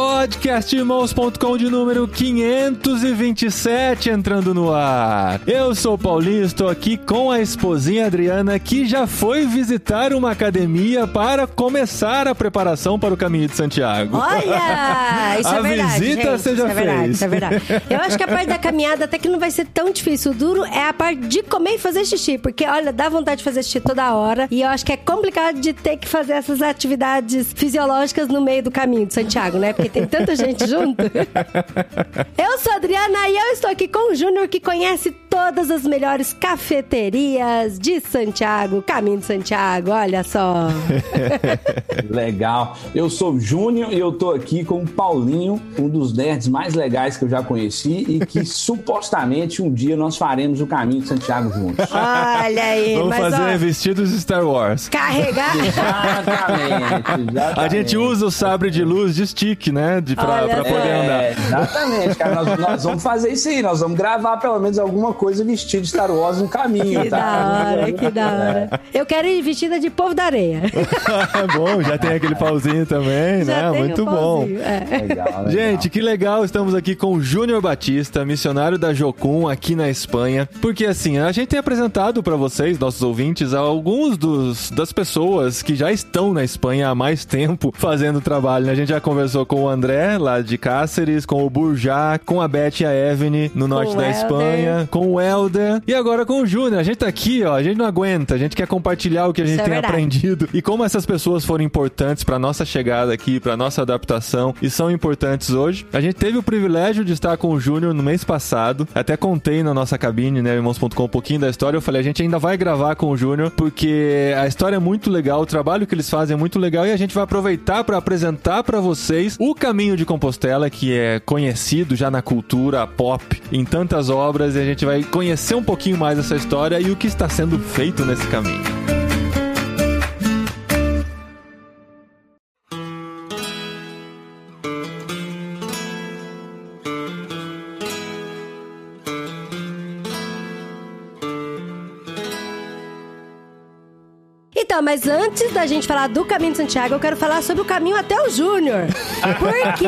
Podcastirmãos.com de número 527 entrando no ar. Eu sou o Paulinho, estou aqui com a esposinha Adriana que já foi visitar uma academia para começar a preparação para o caminho de Santiago. Olha! Isso A é verdade. visita gente, você já isso é verdade, fez. Isso é verdade. Eu acho que a parte da caminhada até que não vai ser tão difícil. O duro é a parte de comer e fazer xixi. Porque, olha, dá vontade de fazer xixi toda hora. E eu acho que é complicado de ter que fazer essas atividades fisiológicas no meio do caminho de Santiago, né? Porque tem tanta gente junto. Eu sou a Adriana e eu estou aqui com o Júnior que conhece todas as melhores cafeterias de Santiago, caminho de Santiago, olha só. Legal. Eu sou o Júnior e eu tô aqui com o Paulinho, um dos nerds mais legais que eu já conheci e que supostamente um dia nós faremos o caminho de Santiago juntos. Olha aí, Vamos mas fazer ó, vestidos de Star Wars. carregar. Exatamente, exatamente. A gente usa o sabre de luz de stick, né? De, pra, Olha pra poder andar. É, exatamente, cara. Nós, nós vamos fazer isso aí. Nós vamos gravar pelo menos alguma coisa vestido de Star Wars no caminho, Que tá? da hora, que da hora. Eu quero ir vestida de povo da areia. bom, já tem aquele pauzinho também, Já né? tem Muito um bom. pauzinho, é. Legal, legal. Gente, que legal, estamos aqui com o Júnior Batista, missionário da Jocum aqui na Espanha. Porque assim, a gente tem apresentado para vocês, nossos ouvintes, alguns dos das pessoas que já estão na Espanha há mais tempo fazendo trabalho. né? A gente já conversou com o André, lá de Cáceres, com o Burjá, com a Beth e a Evany, no norte o da. Espanha, com o Helder e agora com o Júnior. A gente tá aqui, ó, a gente não aguenta, a gente quer compartilhar o que a gente Isso é tem verdade. aprendido e como essas pessoas foram importantes para nossa chegada aqui, para nossa adaptação e são importantes hoje. A gente teve o privilégio de estar com o Júnior no mês passado. Até contei na nossa cabine, né, irmãos.com, um pouquinho da história. Eu falei, a gente ainda vai gravar com o Júnior porque a história é muito legal, o trabalho que eles fazem é muito legal e a gente vai aproveitar para apresentar para vocês o Caminho de Compostela, que é conhecido já na cultura pop em tantas obras e a gente vai conhecer um pouquinho mais essa história e o que está sendo feito nesse caminho. Mas antes da gente falar do caminho de Santiago, eu quero falar sobre o caminho até o Júnior. Por quê?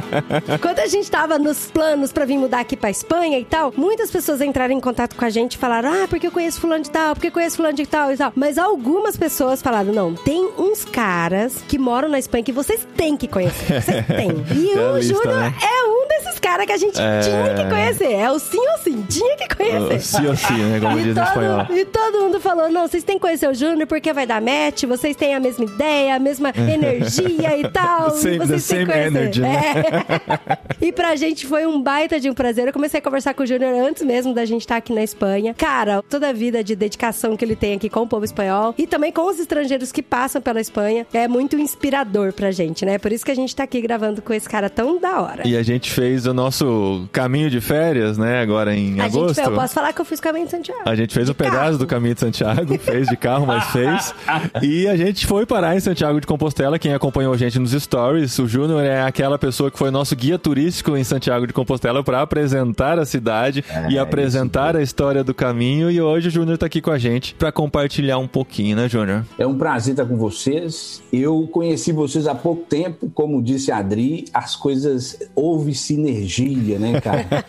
Quando a gente tava nos planos pra vir mudar aqui pra Espanha e tal, muitas pessoas entraram em contato com a gente e falaram: Ah, porque eu conheço fulano de tal, porque eu conheço fulano de tal e tal. Mas algumas pessoas falaram: Não, tem uns caras que moram na Espanha que vocês têm que conhecer. Vocês têm. E É o Júnior né? é um desses caras que a gente É. tinha que conhecer. É o sim ou sim, tinha que conhecer. Sim ou sim, né? Como E diz em espanhol. todo, e todo mundo falou: não, vocês têm que conhecer o Júnior porque vai dar match, vocês têm a mesma ideia, a mesma energia e tal. Same- vocês conhecer. energy, né? É. E pra gente foi um baita de um prazer. Eu comecei a conversar com o Júnior antes mesmo da gente estar aqui na Espanha. Cara, toda a vida de dedicação que ele tem aqui com o povo espanhol e também com os estrangeiros que passam pela Espanha é muito inspirador pra gente, né? Por isso que a gente tá aqui gravando com esse cara tão da hora. E a gente fez o nosso caminho de férias, né? Agora em a agosto. gente, eu posso falar que eu fiz o caminho de Santiago. A gente fez um pedaço do caminho de Santiago, fez de carro, mas fez. E a gente foi parar em Santiago de Compostela. Quem acompanhou a gente nos stories, o Júnior é aquela pessoa que foi nosso guia turístico em Santiago de Compostela para apresentar a cidade e apresentar a história do caminho. E hoje o Júnior tá aqui com a gente para compartilhar um pouquinho, né, Júnior? É um prazer estar com vocês. Eu conheci vocês há pouco tempo, como disse a Adri, as coisas houve sinergia, né, cara?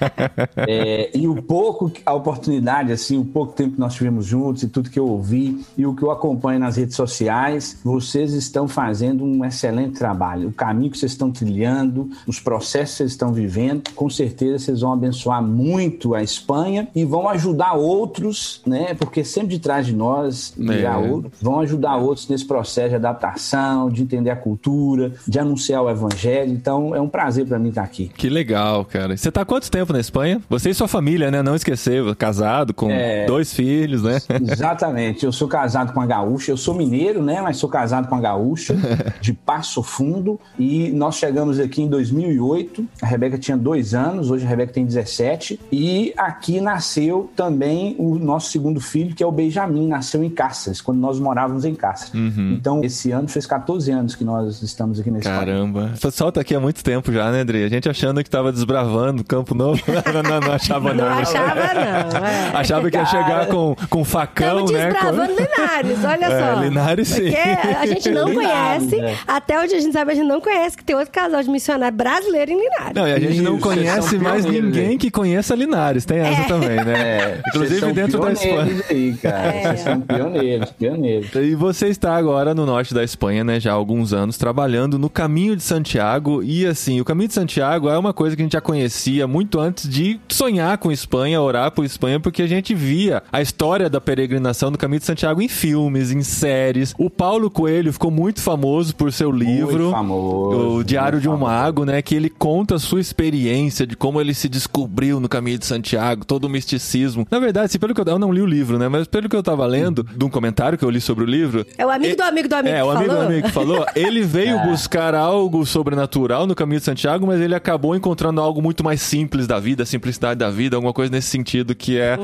É, e o pouco, a oportunidade, assim, o pouco tempo que nós tivemos juntos e tudo que eu ouvi e o que eu acompanho nas redes sociais, vocês estão fazendo um excelente trabalho. O caminho que vocês estão trilhando, os processos que vocês estão vivendo, com certeza vocês vão abençoar muito a Espanha e vão ajudar outros, né? Porque sempre de trás de nós virá É. outro, vão ajudar outros nesse processo de adaptação, de entender a cultura, de anunciar o evangelho. Então é um prazer para mim estar aqui. Que legal, cara. Você tá há quanto tempo na Espanha? Você e sua família, né? Não esquecer, casado, com É. dois filhos, né? Exatamente. Eu sou casado com a gaúcha. Eu sou mineiro, né? Mas sou casado com a gaúcha de Passo Fundo. E nós chegamos aqui em 2008. A Rebeca tinha dois anos. Hoje a Rebeca tem 17. E aqui nasceu também o nosso segundo filho, que é o Benjamin. Nasceu em Cáceres, quando nós morávamos em Cáceres. Então, esse ano fez 14 anos que nós estamos aqui na Espanha. Caramba. O pessoal tá aqui há muito tempo já, né, Adri? A gente achando que tava desbravando Campo Novo. não, não, não achava Não não. achava, não. É. Achava que ia chegar com, com facão, Estamos né? desbravando Linares, olha É, só. Linares, sim. Porque a gente não Linares, conhece, é. até onde a gente sabe, a gente não conhece que tem outro casal de missionário brasileiro em Linares. Não, e a gente não Isso, vocês conhece mais pioneiros ninguém que conheça Linares. Tem essa também, né? É, Inclusive dentro da Espanha. Aí, cara. É. Vocês são pioneiros, pioneiros. E você está agora no norte da Espanha, né? Já há alguns anos, trabalhando no Caminho de Santiago. E assim, o Caminho de Santiago é uma coisa que a gente já conhecia muito antes de sonhar com Espanha, orar por Espanha, porque a gente via a história da peregrinação do Caminho de Santiago em filmes, em séries. O Paulo Coelho ficou muito famoso por seu livro. famoso, o Diário de um famoso. Mago, né? Que ele conta a sua experiência de como ele se descobriu no Caminho de Santiago, todo o misticismo. Na verdade, assim, pelo que eu, eu não li o livro, né? Mas pelo que eu tava lendo, de um comentário que eu li sobre o livro. É o amigo do amigo do amigo É, que o amigo falou? do amigo que falou. Ele veio buscar algo sobrenatural no Caminho de Santiago, mas ele acabou encontrando algo muito mais simples da vida, a simplicidade da vida, alguma coisa nesse sentido, que é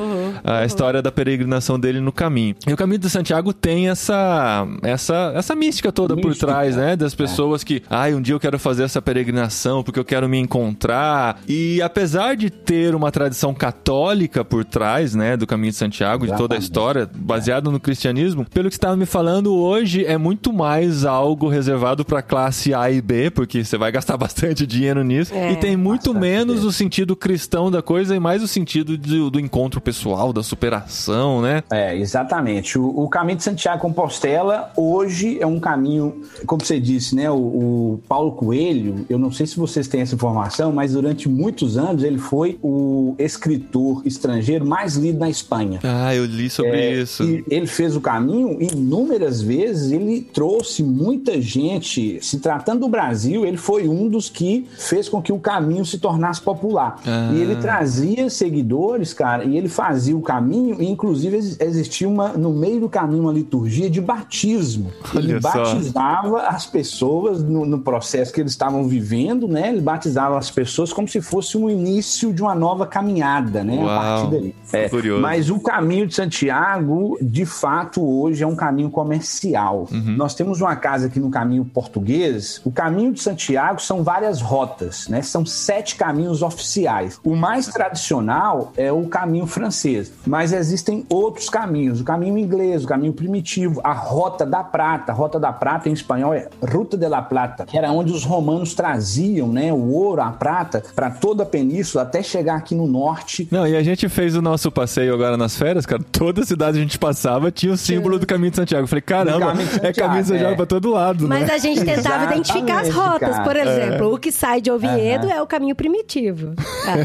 a história da peregrinação dele no caminho. E o Caminho de Santiago tem essa, essa, essa mística toda por Mística. trás, né? Das pessoas que, ai, um dia eu quero fazer essa peregrinação porque eu quero me encontrar. E apesar de ter uma tradição católica por trás, né, do Caminho de Santiago, de toda a Exatamente. história, baseado no cristianismo, pelo que você estava me falando hoje, é muito mais algo reservado para classe A e B, porque você vai gastar bastante dinheiro nisso. É, e tem muito menos dinheiro. o sentido cristão da coisa e mais o sentido do, do encontro pessoal, da superação, né? É, exatamente. O, o caminho de Santiago Compostela hoje é um caminho, como você disse, né? O, o Paulo Coelho, eu não sei se vocês têm essa informação, mas durante muitos anos ele foi o escritor estrangeiro mais lido na Espanha. Ah, eu li sobre É, isso. E ele fez o caminho inúmeras vezes, ele trouxe muita gente. Se tratando do Brasil, ele foi um dos que fez com que o caminho se tornasse popular. Ah. E ele trazia seguidores, cara, e ele fazia o caminho, e inclusive ex- existia uma, no meio do caminho uma liturgia de batismo. ele Olha só. batizava as pessoas no, no processo que eles estavam vivendo, né? Ele batizava as pessoas como se fosse um início de uma nova caminhada, né? Uau. A partir dali. É. Mas o caminho de Santiago, de fato, hoje é um caminho comercial. Uhum. Nós temos uma casa aqui no caminho português. O caminho de Santiago são várias rotas, né? São sete caminhos oficiais. O mais tradicional é o caminho francês, mas existem outros caminhos. O caminho inglês, o caminho primitivo, a Rota da Prata. A Rota da Prata em espanhol é Ruta de la Plata, que era onde os romanos traziam, né, o ouro, a prata para toda a península até chegar aqui no norte Não, e a gente fez o nosso passeio agora nas férias, cara. Toda cidade a gente passava tinha o símbolo do Caminho de Santiago. Eu falei, caramba, Caminho de é Caminho de Santiago, Santiago é. pra todo lado, Mas né? a gente tentava Exatamente, identificar as rotas. cara. Por exemplo, o que sai de Oviedo é o caminho primitivo. Ah.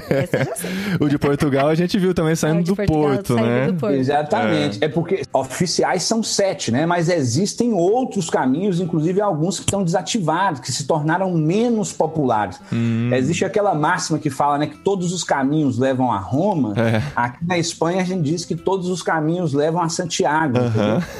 O de Portugal a gente viu também saindo de do Portugal, Porto, saindo né? do Porto. Exatamente. É. porque oficiais são sete, né? Mas existem outros caminhos, inclusive alguns que estão desativados, que se tornaram menos populares. Hum. Existe aquela máxima que fala né, que todos os caminhos levam a Roma. É. Aqui na Espanha a gente diz que todos os caminhos levam a Santiago. entendeu?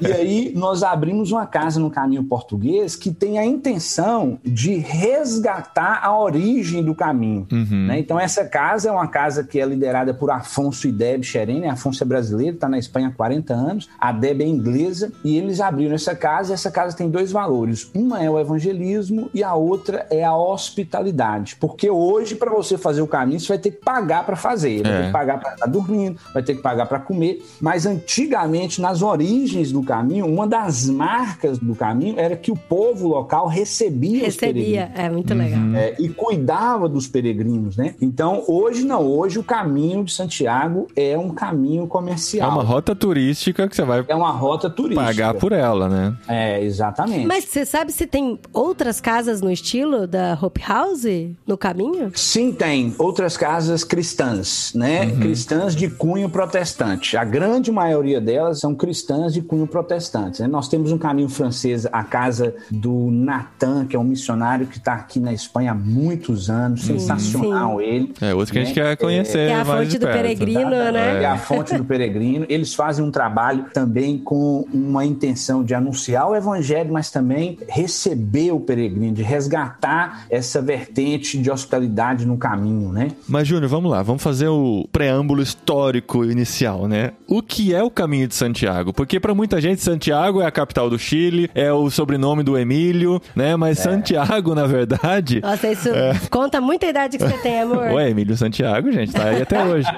E aí nós abrimos uma casa no caminho português que tem a intenção de resgatar a origem do caminho. né? Então essa casa é uma casa que é liderada por Afonso e Deb Xerene. Afonso é brasileiro, está na Espanha há 40 anos. A Deb é inglesa e eles abriram essa casa. E essa casa tem dois valores. Uma é o evangelismo e a outra é a hospitalidade. Porque hoje para você fazer o caminho você vai ter que pagar para fazer. Vai É. ter que pagar para estar dormindo, vai ter que pagar para comer. Mas antigamente, nas origens do caminho, uma das marcas do caminho era que o povo local recebia, os Recebia. peregrinos. É muito legal. É, e cuidava dos peregrinos, né? Então, hoje não. Hoje o caminho de Santiago é um caminho É comercial. uma rota turística que você vai É uma rota turística. pagar por ela, né? É, exatamente. Mas você sabe se tem outras casas no estilo da Hope House no caminho? Sim, tem outras casas cristãs, né? Cristãs de cunho protestante. A grande maioria delas são cristãs de cunho protestante. né? Nós temos um caminho francês, a casa do Natan, que é um missionário que está aqui na Espanha há muitos anos. Sensacional ele. É outro que a gente né? quer conhecer Que é a mais fonte de do perto. peregrino, né? É a fonte do peregrino. Eles fazem um trabalho também com uma intenção de anunciar o evangelho, mas também receber o peregrino, de resgatar essa vertente de hospitalidade no caminho, né? Mas, Júnior, vamos lá, vamos fazer o preâmbulo histórico inicial, né? O que é o caminho de Santiago? Porque para muita gente, Santiago é a capital do Chile, é o sobrenome do Emílio, né? Mas Santiago, na verdade. Nossa, isso Conta muita idade que você tem, amor. Ué, Emílio Santiago, gente, tá aí até hoje.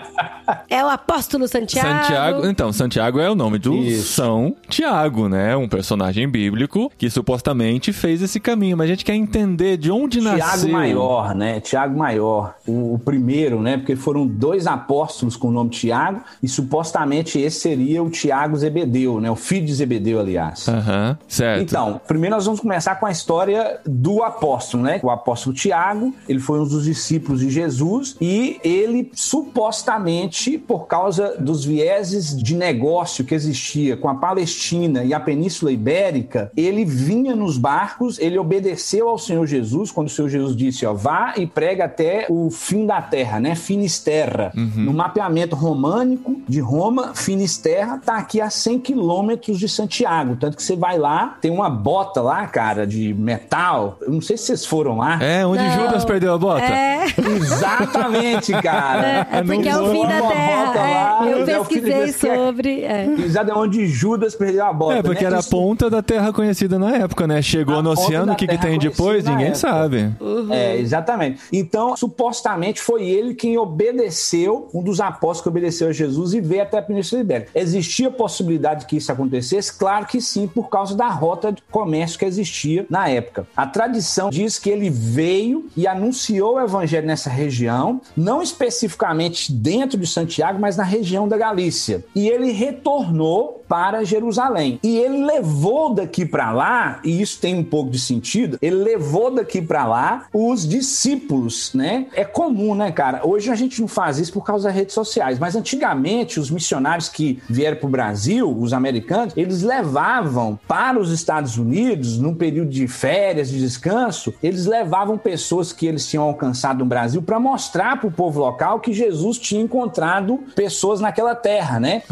É o apóstolo Santiago. Santiago, então, Santiago é o nome do Isso. São Tiago, né? Um personagem bíblico que supostamente fez esse caminho. Mas a gente quer entender de onde Tiago nasceu. Maior, né? Tiago Maior, o, o primeiro, né? Porque foram dois apóstolos com o nome Tiago e supostamente esse seria o Tiago Zebedeu, né? O filho de Zebedeu, aliás. Aham, certo. Então, primeiro nós vamos começar com a história do apóstolo, né? O apóstolo Tiago, ele foi um dos discípulos de Jesus e ele supostamente, por causa dos vieses de negócio que existia com a Palestina e a Península Ibérica, ele vinha nos barcos, ele obedeceu ao Senhor Jesus quando o Senhor Jesus disse, ó, vá e prega até o fim da terra, né? Finisterra. No mapeamento românico de Roma, Finisterra tá aqui a 100 quilômetros de Santiago, tanto que você vai lá, tem uma bota lá, cara, de metal. Eu não sei se vocês foram lá. É, onde Não. Judas perdeu a bota? É, Exatamente, cara. é porque é o Não fim da terra. É, lá, eu é o pesquisei sobre. É. Exato, é onde Judas perdeu a bota. É, porque né? era a Isso- ponta da terra conhecida na época, né? Chegou A no oceano, o que, que tem depois? Ninguém época. sabe. É, exatamente. Então, supostamente foi ele quem obedeceu, um dos apóstolos que obedeceu a Jesus e veio até a Península Ibérica. Existia possibilidade que isso acontecesse? Claro que sim, por causa da rota de comércio que existia na época. A tradição diz que ele veio e anunciou o evangelho nessa região, não especificamente dentro de Santiago, mas na região da Galícia. E ele retornou para Jerusalém. E ele levou daqui para lá, e isso tem um pouco de sentido, ele levou daqui para lá os discípulos, né? É comum, né, cara? Hoje a gente não faz isso por causa das redes sociais, mas antigamente os missionários que vieram para o Brasil, os americanos, eles levavam para os Estados Unidos, num período de férias, de descanso, eles levavam pessoas que eles tinham alcançado no Brasil para mostrar para o povo local que Jesus tinha encontrado pessoas naquela terra, né?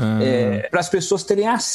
para as pessoas terem acesso.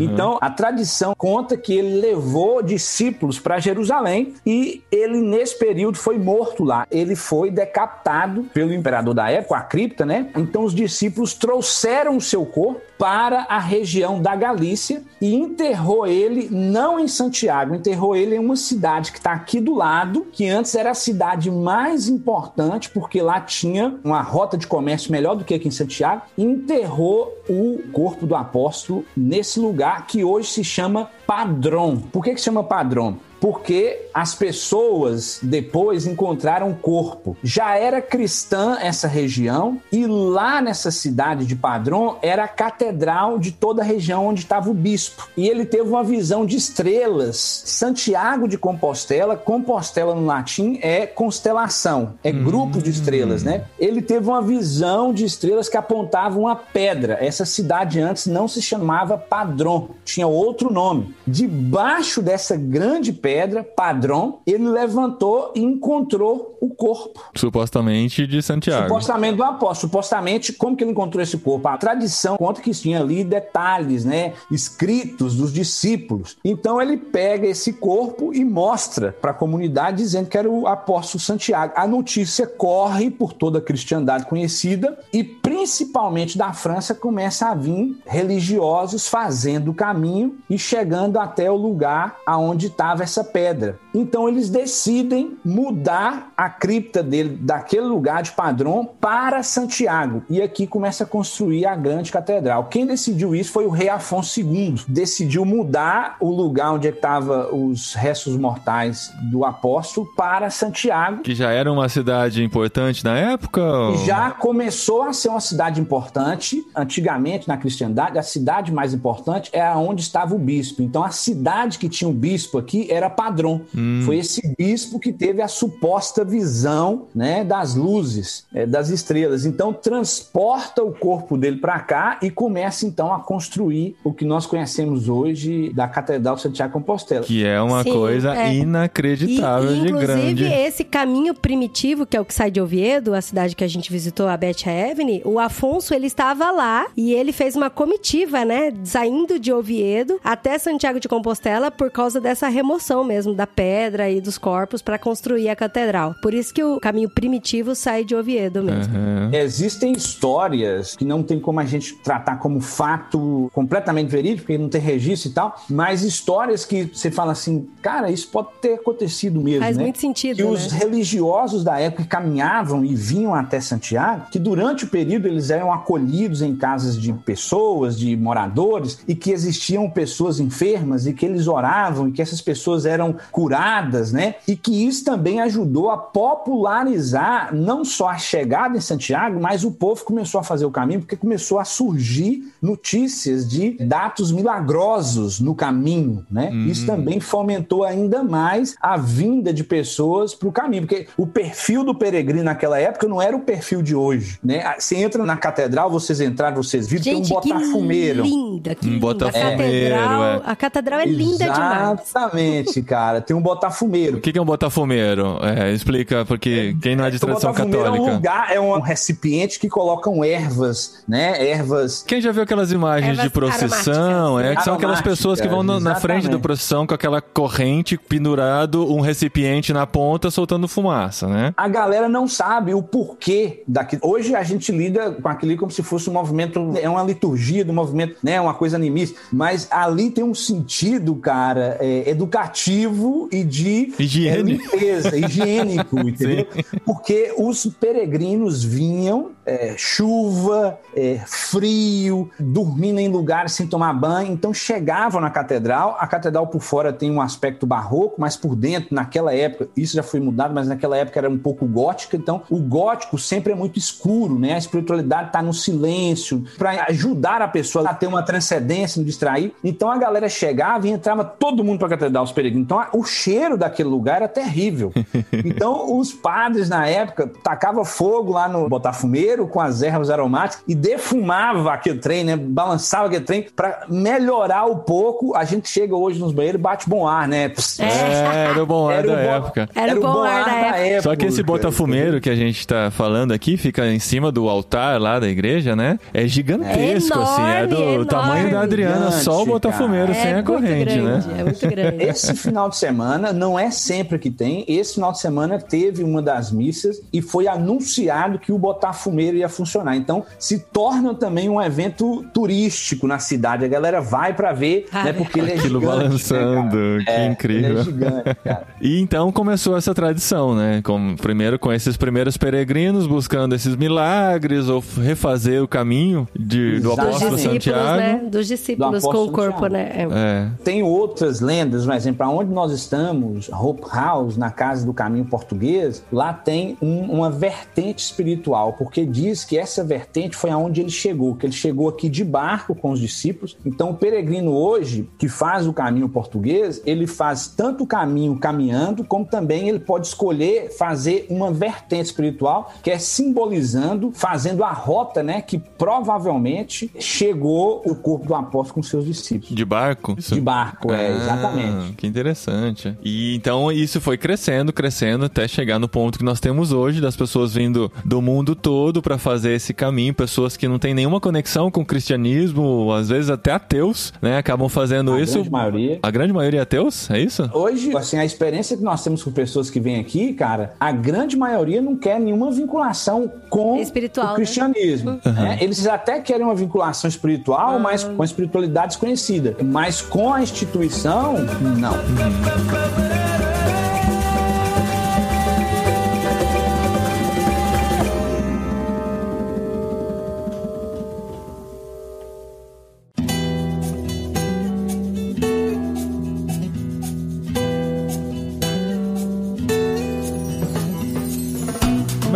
Então, a tradição conta que ele levou discípulos para Jerusalém e ele, nesse período, foi morto lá. Ele foi decapitado pelo imperador da época, a cripta, né? Então, os discípulos trouxeram o seu corpo para a região da Galícia e enterrou ele não em Santiago, enterrou ele em uma cidade que está aqui do lado, que antes era a cidade mais importante, porque lá tinha uma rota de comércio melhor do que aqui em Santiago, enterrou o corpo do apóstolo nesse lugar que hoje se chama Padrão. Por que, que se chama Padrão? Porque as pessoas depois encontraram o corpo. Já era cristã essa região e lá nessa cidade de Padrão era a catedral de toda a região onde estava o bispo. E ele teve uma visão de estrelas. Santiago de Compostela, Compostela no latim é constelação, é grupo de estrelas, né? Ele teve uma visão de estrelas que apontavam a pedra. Essa cidade antes não se chamava Padrão, tinha outro nome. Debaixo dessa grande pedra pedra, padrão, ele levantou e encontrou o corpo. Supostamente de Santiago. Supostamente do apóstolo. Supostamente, como que ele encontrou esse corpo? A tradição conta que tinha ali detalhes, né? Escritos dos discípulos. Então ele pega esse corpo e mostra para a comunidade dizendo que era o apóstolo Santiago. A notícia corre por toda a cristiandade conhecida e principalmente da França começa a vir religiosos fazendo o caminho e chegando até o lugar aonde estava essa pedra. Então eles decidem mudar a cripta dele daquele lugar de Padrão para Santiago. E aqui começa a construir a grande catedral. Quem decidiu isso foi o rei Afonso II. Decidiu mudar o lugar onde estavam os restos mortais do apóstolo para Santiago. Que já era uma cidade importante na época? ou- Já começou a ser uma cidade importante. Antigamente, na cristiandade, a cidade mais importante era onde estava o bispo. Então, a cidade que tinha o bispo aqui era Padrão. Foi esse bispo que teve a suposta visão né, das luzes, eh, das estrelas. Então, transporta o corpo dele para cá e começa, então, a construir o que nós conhecemos hoje da Catedral de Santiago de Compostela. Que é uma Sim, coisa é. inacreditável E, de inclusive, grande. esse caminho primitivo, que é o que sai de Oviedo, a cidade que a gente visitou, a Beth Avenue, o, Afonso, ele estava lá e ele fez uma comitiva, né? Saindo de Oviedo até Santiago de Compostela por causa dessa remoção mesmo da pedra e dos corpos para construir a catedral. Por isso que o caminho primitivo sai de Oviedo mesmo. Uhum. Existem histórias que não tem como a gente tratar como fato completamente verídico, porque não tem registro e tal, mas histórias que você fala assim, cara, isso pode ter acontecido mesmo. Faz né? muito sentido. Que né? os religiosos da época caminhavam e vinham até Santiago, que durante o período eles eram acolhidos em casas de pessoas, de moradores, e que existiam pessoas enfermas e que eles oravam e que essas pessoas eram curadas, né? E que isso também ajudou a popularizar não só a chegada em Santiago, mas o povo começou a fazer o caminho porque começou a surgir notícias de dados milagrosos no caminho, né? Hum. Isso também fomentou ainda mais a vinda de pessoas para o caminho, porque o perfil do peregrino naquela época não era o perfil de hoje, né? Você entra na catedral, vocês entraram, vocês viram, Gente, tem um botafumeiro. Que linda, que um linda. botafumeiro, a catedral, é. a catedral é linda demais. Exatamente, cara. Tem um botafumeiro. O que é um botafumeiro? É, explica, porque quem não é de tradição o botafumeiro católica. É um lugar, é um recipiente que colocam ervas, né? Ervas. Quem já viu aquelas imagens Ervas de procissão? É, que são aquelas pessoas que vão no- na frente da exatamente. procissão com aquela corrente pendurado, um recipiente na ponta soltando fumaça, né? A galera não sabe o porquê daquilo. Hoje a gente lida com aquilo como se fosse um movimento, é uma liturgia do movimento, né? Uma coisa animista. Mas ali tem um sentido, cara, é, educativo e de Higiene. é, limpeza, higiênico, entendeu? Porque os peregrinos vinham, é, chuva, é, frio, dormindo em lugares sem tomar banho, então chegavam na catedral. A catedral por fora tem um aspecto barroco, mas por dentro, naquela época, isso já foi mudado, mas naquela época era um pouco gótica. Então, o gótico sempre é muito escuro, né? A espiritualidade está no silêncio, para ajudar a pessoa a ter uma transcendência, não distrair. Então, a galera chegava e entrava todo mundo para a catedral, os peregrinos. Então, a- o cheiro daquele lugar era terrível. Então, os padres na época tacavam fogo lá no botafumeiro com as ervas aromáticas e defumava aquele trem, né? Balançava aquele trem para melhorar um pouco. A gente chega hoje nos banheiros e bate bom ar, né? Pss, É, era o bom ar Era da o bom- época. Era o bom ar da época. Só que esse botafumeiro que a gente tá falando aqui fica em cima do altar lá da igreja, né? É gigantesco, É assim. É do enorme, tamanho da Adriana, Gigante, só o botafumeiro É sem a muito corrente, grande, né? É muito grande. Esse final de semana, não é sempre que tem, esse final de semana teve uma das missas e foi anunciado que o Botafumeiro ia funcionar. Então, se torna também um evento turístico na cidade. A galera vai pra ver, Ah, né? Porque ele é Aquilo gigante, balançando, né, que cara? É, incrível. Ele é gigante, cara. E então começou essa tradição, né? Com, primeiro com esses primeiros peregrinos buscando esses milagres ou f- refazer o caminho de, do apóstolo discípulos, Santiago. né? Dos discípulos Do com o corpo, Santiago. né? É. É. Tem outras lendas, por exemplo, onde nós estamos, Hope House, na Casa do Caminho Português, lá tem um- uma vertente espiritual, porque diz que essa vertente foi aonde ele chegou, que ele chegou aqui de barco com os discípulos. Então, o peregrino hoje, que faz o caminho português, ele faz tanto o caminho caminhando, como também ele pode escolher fazer uma vertente espiritual, que é simbolizando, fazendo a rota, né, que provavelmente chegou o corpo do apóstolo com seus discípulos. De barco? Isso? De barco, é, Ah, exatamente. Que interessante. E então isso foi crescendo, crescendo até chegar no ponto que nós temos hoje das pessoas vindo do mundo todo para fazer esse caminho, pessoas que não têm nenhuma conexão com o cristianismo, às vezes até ateus, né, acabam fazendo A isso. grande maioria. A grande maioria é ateus? É isso? Hoje, assim, a experiência que nós temos com pessoas que vêm aqui, cara, a grande maioria não quer nenhuma vinculação com Espiritual, o cristianismo. né? Eles até querem uma vinculação espiritual, mas com a espiritualidade desconhecida. Mas com a instituição, não.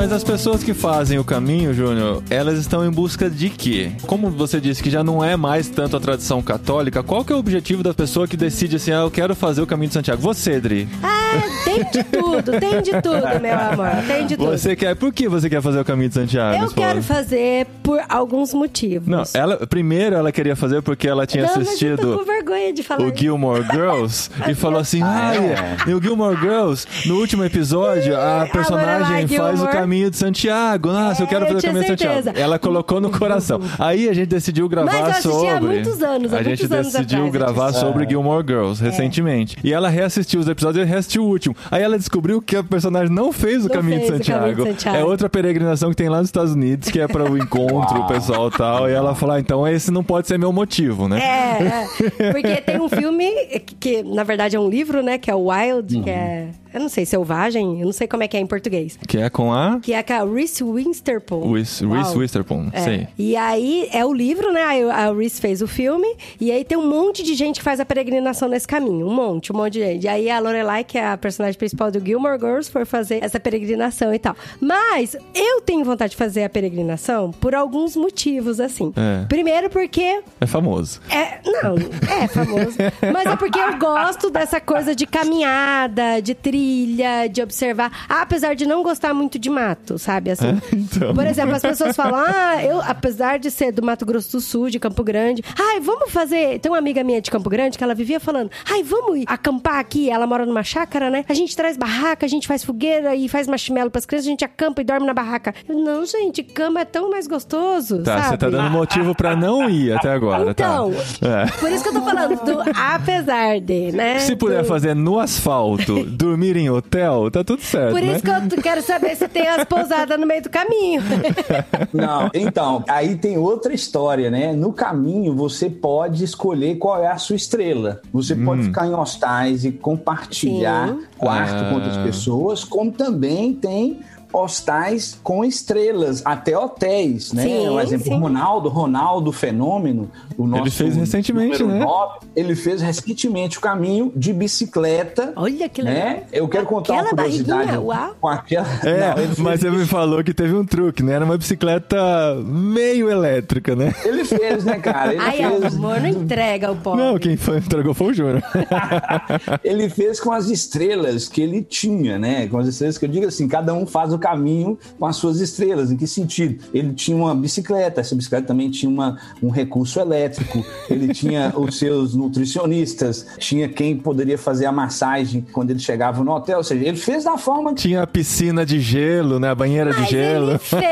Mas as pessoas que fazem o caminho, Júnior, elas estão em busca de quê? Como você disse que já não é mais tanto a tradição católica, qual que é o objetivo da pessoa que decide assim, ah, eu quero fazer o caminho de Santiago? Você, Dri. Ah, É, tem de tudo, tem de tudo, meu amor. Tem de tudo. Você quer. Por que você quer fazer o caminho de Santiago? Eu quero fazer por alguns motivos. Não, ela, primeiro ela queria fazer porque ela tinha Não, mas eu tô assistido com vergonha de falar o. Gilmore Girls e falou assim: ai, é? e o Gilmore Girls, no último episódio, a personagem faz o caminho de Santiago. Nossa, eu É, quero eu fazer o tinha caminho de Santiago. certeza. Ela colocou no coração. Aí a gente decidiu gravar eu sobre. há muitos anos, há a gente decidiu atrás, eu gravar sobre Gilmore Girls recentemente. E ela reassistiu os episódios e reassistiu o último. Aí ela descobriu que a personagem não fez o Não caminho de fez o Caminho de Santiago. É outra peregrinação que tem lá nos Estados Unidos, que é para o encontro, o pessoal e tal. E ela falou: ah, então esse não pode ser meu motivo, né? É, é, porque tem um filme que, que, na verdade é um livro, né? Que é o Wild, que é. Eu não sei, selvagem, eu não sei como é que é em português. Que é com a Que é com a Reese Witherspoon. Reese Witherspoon. É. Sei. E aí é o livro, né? Aí A Reese fez o filme. E aí tem um monte de gente que faz a peregrinação nesse caminho. Um monte, um monte de gente. E aí a Lorelai, que é a personagem principal do Gilmore Girls, foi fazer essa peregrinação e tal. Mas eu tenho vontade de fazer a peregrinação por alguns motivos, assim. É. Primeiro porque É famoso. é, não, é famoso. Mas é porque eu gosto dessa coisa de caminhada, de trilha, de observar. Apesar de não gostar muito de mato, sabe? Assim. Então. Por exemplo, as pessoas falam, ah, eu, apesar de ser do Mato Grosso do Sul, de Campo Grande, ai, vamos fazer. Tem uma amiga minha de Campo Grande que ela vivia falando, ai, vamos acampar aqui. Ela mora numa chácara, né? A gente traz barraca, a gente faz fogueira e faz marshmallow pras crianças, a gente acampa e dorme na barraca. Não, gente, cama é tão mais gostoso. Tá, sabe? você tá dando motivo pra não ir até agora, Então, tá? É. por isso que eu tô falando do apesar de, né? Se puder Do- fazer no asfalto, dormir em hotel, tá tudo certo, Por né? isso que eu quero saber se tem as pousadas no meio do caminho. Não, então, aí tem outra história, né? No caminho, você pode escolher qual é a sua estrela. Você pode ficar em hostais e compartilhar Sim. Quarto Ah. com outras pessoas, como também tem hostais com estrelas, até hotéis, né? Sim, um exemplo, sim. o Ronaldo, Ronaldo Fenômeno, o nosso fez recentemente, né? nove, ele fez recentemente o caminho de bicicleta. Olha que legal. Né? Eu quero contar uma Aquela curiosidade. barriguinha, uau. Com aquela... É, Não, ele fez mas você me falou que teve um truque, né? Era uma bicicleta meio elétrica, né? Ele fez, né, cara? Ele Ai, fez. amor, não entrega o pobre. Não, quem foi, entregou foi o Júnior. ele fez com as estrelas que ele tinha, né? Com as estrelas que eu digo assim, cada um faz o caminho com as suas estrelas. Em que sentido? Ele tinha uma bicicleta, essa bicicleta também tinha uma, um recurso elétrico, ele tinha os seus nutricionistas, tinha quem poderia fazer a massagem quando ele chegava no hotel. Ou seja, ele fez da forma que Tinha a piscina de gelo, né? A banheira de Mas gelo. ele fez,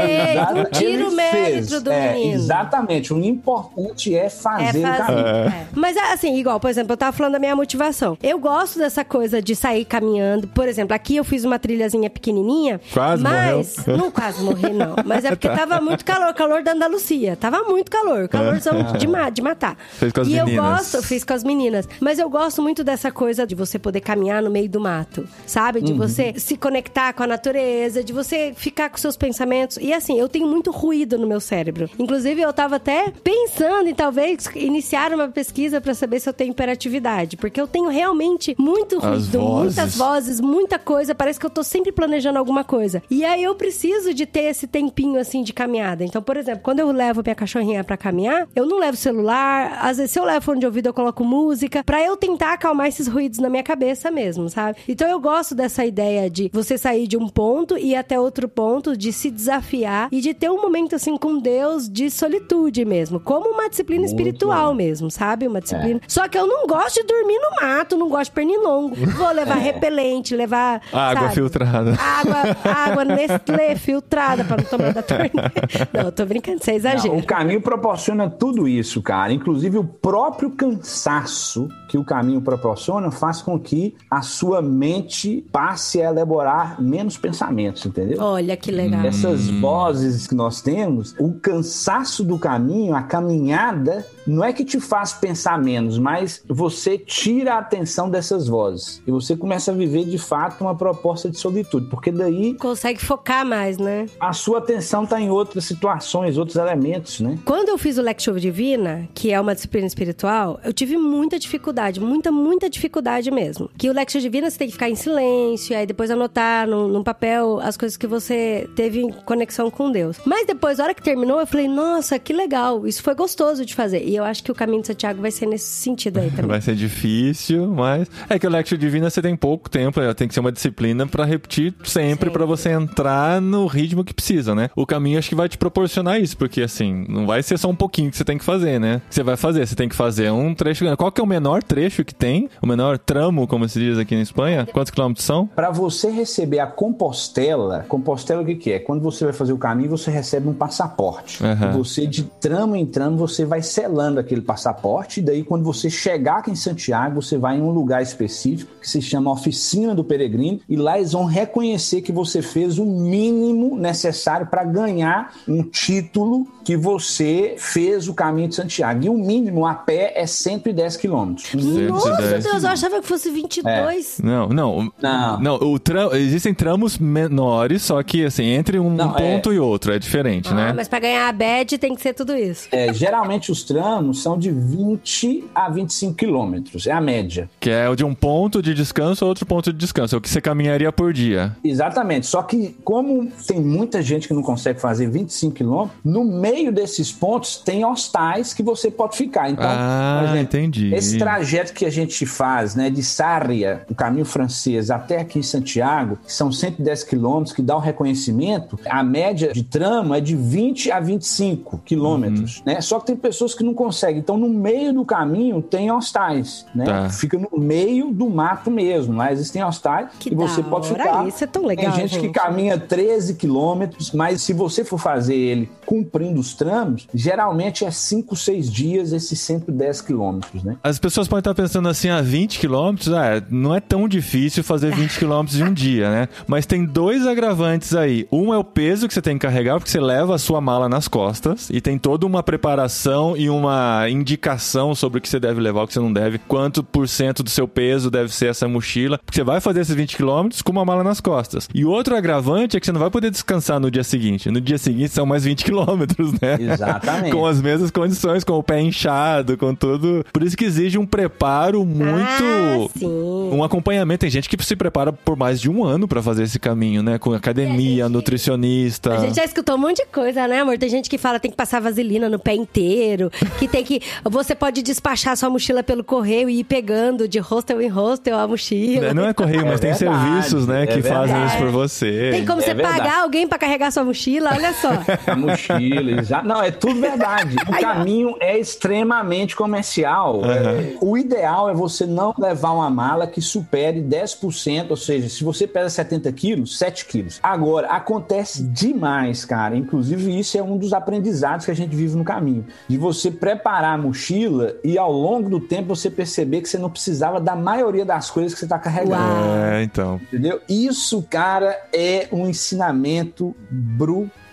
não Ele tira o mérito fez. do É, menino. Exatamente. O importante é É fazer o fazer. caminho. É. Mas assim, igual, por exemplo, eu tava falando da minha motivação. Eu gosto dessa coisa de sair caminhando. Por exemplo, aqui eu fiz uma trilhazinha pequenininha. Quase mas morreu. não quase morri não. Mas é porque tava muito calor, calor da Andalucia. Tava muito calor, calorzão de, ma de matar. Fez com as e eu meninas. gosto, fiz com as meninas. Mas eu gosto muito dessa coisa de você poder caminhar no meio do mato, sabe? De você se conectar com a natureza, de você ficar com seus pensamentos. E assim, eu tenho muito ruído no meu cérebro. Inclusive, eu tava até pensando em talvez iniciar uma pesquisa pra saber se eu tenho hiperatividade, porque eu tenho realmente muito ruído, vozes. muitas vozes, muita coisa, parece que eu tô sempre planejando alguma coisa. E aí eu preciso de ter esse tempinho assim de caminhada. Então, por exemplo, quando eu levo minha cachorrinha pra caminhar, eu não levo celular, às vezes se eu levo fone de ouvido eu coloco música, pra eu tentar acalmar esses ruídos na minha cabeça mesmo, sabe? Então eu gosto dessa ideia de você sair de um ponto e ir até outro ponto, de se desafiar e de ter um momento assim com Deus de solitude mesmo, como uma disciplina Muito espiritual legal. mesmo, sabe? Uma disciplina. Só que eu não gosto de dormir no mato, não gosto de pernilongo. Vou levar repelente, levar Água sabe? filtrada. Água, água Nestlé filtrada pra não tomar da torneira. Não, eu tô brincando, você Não, exagera. o caminho proporciona tudo isso, cara. Inclusive o próprio cansaço que o caminho proporciona faz com que a sua mente passe a elaborar menos pensamentos, entendeu? Olha que legal. Essas vozes que nós temos, o cansaço do caminho, a caminhada, não é que te faz pensar menos, mas você tira a atenção dessas vozes e você começa a viver de fato uma proposta de solitude, porque daí consegue focar mais, né? A sua atenção tá em outras situações, outros elementos, né? Quando eu fiz o Lectio Divina, que é uma disciplina espiritual, eu tive muita dificuldade, muita, muita dificuldade mesmo. Que o Lectio Divina você tem que ficar em silêncio, aí depois anotar num, num papel as coisas que você teve em conexão com Deus. Mas depois, na hora que terminou, eu falei, nossa, que legal, isso foi gostoso de fazer. E eu acho que o caminho de Santiago vai ser nesse sentido aí também. Vai ser difícil, mas é que o Lectio Divina você tem pouco tempo, tem que ser uma disciplina para repetir sempre para você entrar no ritmo que precisa, né? O caminho acho que vai te proporcionar isso, porque assim, não vai ser só um pouquinho que você tem que fazer, né? Você vai fazer, você tem que fazer um trecho. Qual que é o menor trecho que tem? O menor tramo, como se diz aqui na Espanha? Quantos quilômetros são? Para você receber a Compostela, Compostela o que, que é? Quando você vai fazer o caminho, você recebe um passaporte. Uhum. Você, de tramo em tramo, você vai selando aquele passaporte, e daí quando você chegar aqui em Santiago, você vai em um lugar específico que se chama Oficina do Peregrino, e lá eles vão reconhecer que você fez o mínimo necessário para ganhar um título que você fez o caminho de Santiago. E o mínimo a pé é 110 quilômetros. Nossa, 110 Deus, eu achava que fosse 22. Não, não. Não. Não, o tra... existem tramos menores, só que assim, entre um Não, ponto e outro é diferente, Ah, né? mas pra ganhar a bad tem que ser tudo isso. É, geralmente os tramos são de 20 a 25 quilômetros, é a média. Que é o de um ponto de descanso a outro ponto de descanso. É o que você caminharia por dia. Exatamente. Só que, como tem muita gente que não consegue fazer 25 quilômetros, no meio desses pontos tem hostais que você pode ficar. Então, Ah, por exemplo, entendi. esse trajeto que a gente faz, né, de Sarria, o caminho francês, até aqui em Santiago, que são 110 quilômetros, que dá um reconhecimento, a média de tramo é de 20 a 25 quilômetros, Uhum. né? Só que tem pessoas que não conseguem. Então, no meio do caminho tem hostais, né? Tá. Fica no meio do mato mesmo. Lá existem hostais Que e você pode hora ficar. isso, é tão legal, Tem gente, que gente. caminha 13 quilômetros, mas se você for fazer ele cumprindo os tramos, geralmente é 5, 6 dias esses 110 quilômetros, né? As pessoas podem estar pensando assim, ah, 20 quilômetros, ah, não é tão difícil fazer 20 quilômetros em um dia, né? Mas tem dois agravantes aí. Um é o peso que você tem que carregar, porque você leva a sua mala nas costas e tem toda uma preparação e uma indicação sobre o que você deve levar, o que você não deve, quanto por cento do seu peso deve ser essa mochila, porque você vai fazer esses 20 quilômetros com uma mala nas costas. E outro agravante é que você não vai poder descansar no dia seguinte. No dia seguinte são mais 20 quilômetros, né? Exatamente. com as mesmas condições, com o pé inchado, com tudo. Por isso que exige um preparo muito. Ah, sim. Um acompanhamento. Tem gente que se prepara por mais de um ano pra fazer esse caminho, né? Com academia, nutricionista. A gente já escutou um monte de coisa, né, amor? Tem gente que fala que tem que passar vaselina no pé inteiro, que tem que. Você pode despachar sua mochila pelo correio e ir pegando de hostel em hostel a mochila. Não é correio, mas É tem verdade, serviços, né, é que fazem verdade. isso por você. Tem como É você verdade. pagar alguém pra carregar sua mochila? Olha só. A mochila, exato. Não, é tudo verdade. O caminho é extremamente comercial. É, O ideal é você não levar uma mala que supere 10%, ou seja, se você pesa 70 quilos, 7 quilos. Agora, acontece demais, cara. Inclusive, isso é um dos aprendizados que a gente vive no caminho. De você preparar a mochila e ao longo do tempo você perceber que você não precisava da maioria das coisas que você está carregando. Uau. É, então. Entendeu? Isso, cara, é um ensinamento brutal.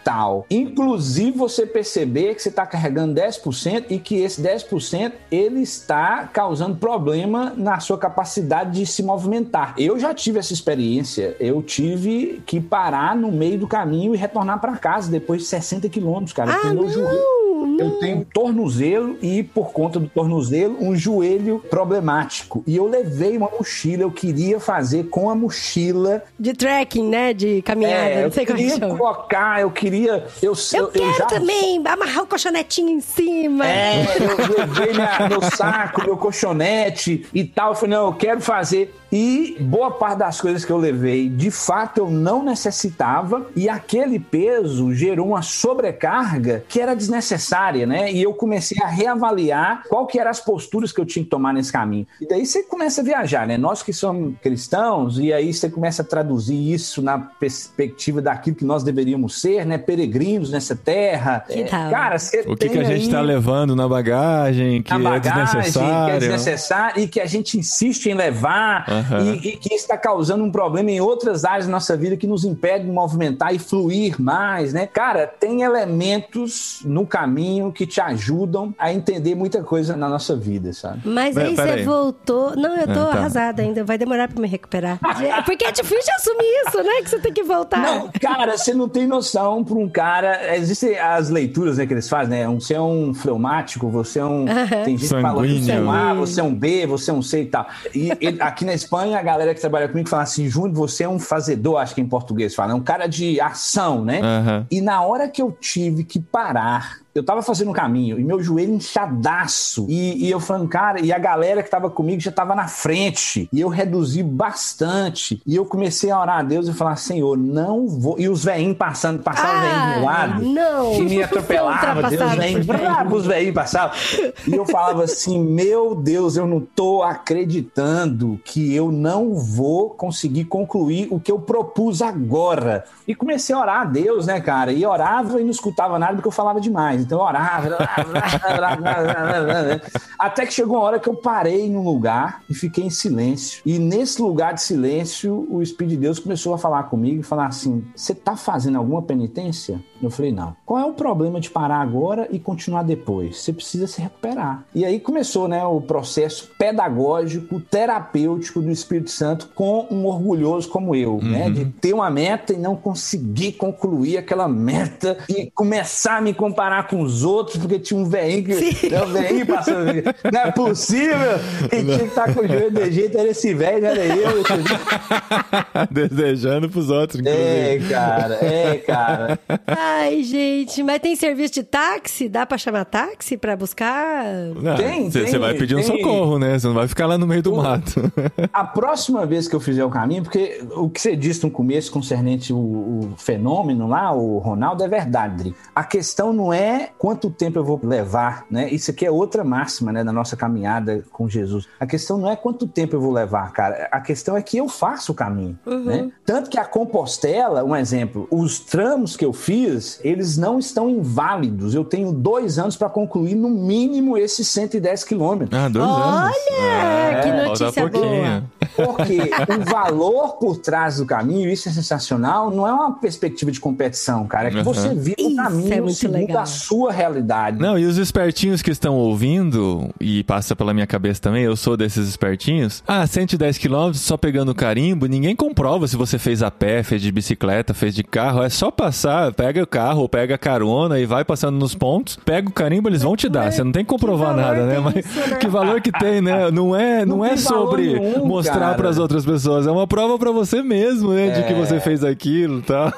Inclusive você perceber que você está carregando 10% e que esse 10% ele está causando problema na sua capacidade de se movimentar. Eu já tive essa experiência. Eu tive que parar no meio do caminho e retornar para casa depois de 60 quilômetros, cara. Ah, joelho- não, não. eu tenho tornozelo e, por conta do tornozelo, um joelho problemático. E eu levei uma mochila, eu queria fazer com a mochila. De trekking, né? De caminhada, É, não eu sei como é que queria colocar, eu queria. Eu, Eu, quero já- também amarrar o colchonetinho em cima. É, eu levei meu saco, meu colchonete e tal. Eu falei, não, eu quero fazer. E boa parte das coisas que eu levei, de fato, eu não necessitava. E aquele peso gerou uma sobrecarga que era desnecessária, né? E eu comecei a reavaliar qual que eram as posturas que eu tinha que tomar nesse caminho. E daí você começa a viajar, né? Nós que somos cristãos, e aí você começa a traduzir isso na perspectiva daquilo que nós deveríamos ser, né? Peregrinos nessa terra. Que É, hora. cara, você O que, tem que a gente aí- tá levando na bagagem, que na é bagagem, que é desnecessário. desnecessário e que a gente insiste em levar Aham. e, e que está causando um problema em outras áreas da nossa vida que nos impede de movimentar e fluir mais, né? Cara, tem elementos no caminho que te ajudam a entender muita coisa na nossa vida, sabe? Mas aí você aí. voltou. Não, eu tô tá. arrasada ainda. Vai demorar pra me recuperar. É, Porque é difícil assumir isso, né? Que você tem que voltar. Não, cara, você não tem noção para um cara. Existem as leituras né, que eles fazem, né? Você é um fleumático, você é um. Aham. Tem gente que fala que você é um. A, você é um B, você é um C e tal. E ele- aqui na Espanha, a galera que trabalha comigo fala assim: Júnior, você é um fazedor, acho que em português fala, é um cara de ação, né? Aham. E na hora que eu tive que parar, eu tava fazendo um caminho e meu joelho inchadaço. E, e eu falando, cara, e a galera que tava comigo já tava na frente. E eu reduzi bastante. E eu comecei a orar a Deus e falar, Senhor, não vou. E os velhinhos passando, passavam Ah, velhinho do lado. não. Que me atropelava, Deus, Ultrapassado velhinho, por velho. bravo, os velhinhos passavam. E eu falava assim, meu Deus, eu não tô acreditando que eu não vou conseguir concluir o que eu propus agora. E comecei a orar a Deus, né, cara? E orava e não escutava nada porque eu falava demais. Então eu orava, até que chegou uma hora que eu parei num lugar e fiquei em silêncio. E nesse lugar de silêncio, o Espírito de Deus começou a falar comigo e falar assim: Você tá fazendo alguma penitência? Eu falei, não. Qual é o problema de parar agora e continuar depois? Você precisa se recuperar. E aí começou, né, o processo pedagógico, terapêutico do Espírito Santo com um orgulhoso como eu, né? De ter uma meta e não conseguir concluir aquela meta e começar a me comparar com os outros, porque tinha um velhinho que. Né, um velhinho passando. Não é possível! Quem tinha que estar com o joelho de jeito era esse velho, não era eu. Desejando pros outros, inclusive. É, cara, é, cara. Ai, gente, mas tem serviço de táxi? Dá pra chamar táxi pra buscar? Não, Tem, Você tem, vai pedir um socorro, né? Você não vai ficar lá no meio do mato. A próxima vez que eu fizer o caminho, porque o que você disse no começo concernente o, o fenômeno lá, o Ronaldo, é verdade. A questão não é quanto tempo eu vou levar, né? Isso aqui é outra máxima, né, da nossa caminhada com Jesus. A questão não é quanto tempo eu vou levar, cara. A questão é que eu faço o caminho, né? Tanto que a Compostela, um exemplo, os tramos que eu fiz, eles não estão inválidos. Eu tenho dois anos para concluir no mínimo esses 110 quilômetros. Ah, dois Olha, anos. que falta notícia pouquinho. Porque o valor por trás do caminho, isso é sensacional, não é uma perspectiva de competição, cara. É que Uhum. você vive o caminho é segundo legal. a sua realidade. Não, e os espertinhos que estão ouvindo, e passa pela minha cabeça também, eu sou desses espertinhos. Ah, 110 km só pegando carimbo, ninguém comprova se você fez a pé, fez de bicicleta, fez de carro. É só passar, pega o carro, pega a carona e vai passando nos pontos, pega o carimbo, eles vão te dar. Você não tem que comprovar valor nada, né? Mas isso, né? que valor que tem, né? Não é, não Não é sobre nenhum, mostrar para as outras pessoas, é uma prova para você mesmo, né? De que É. você fez aquilo e tal.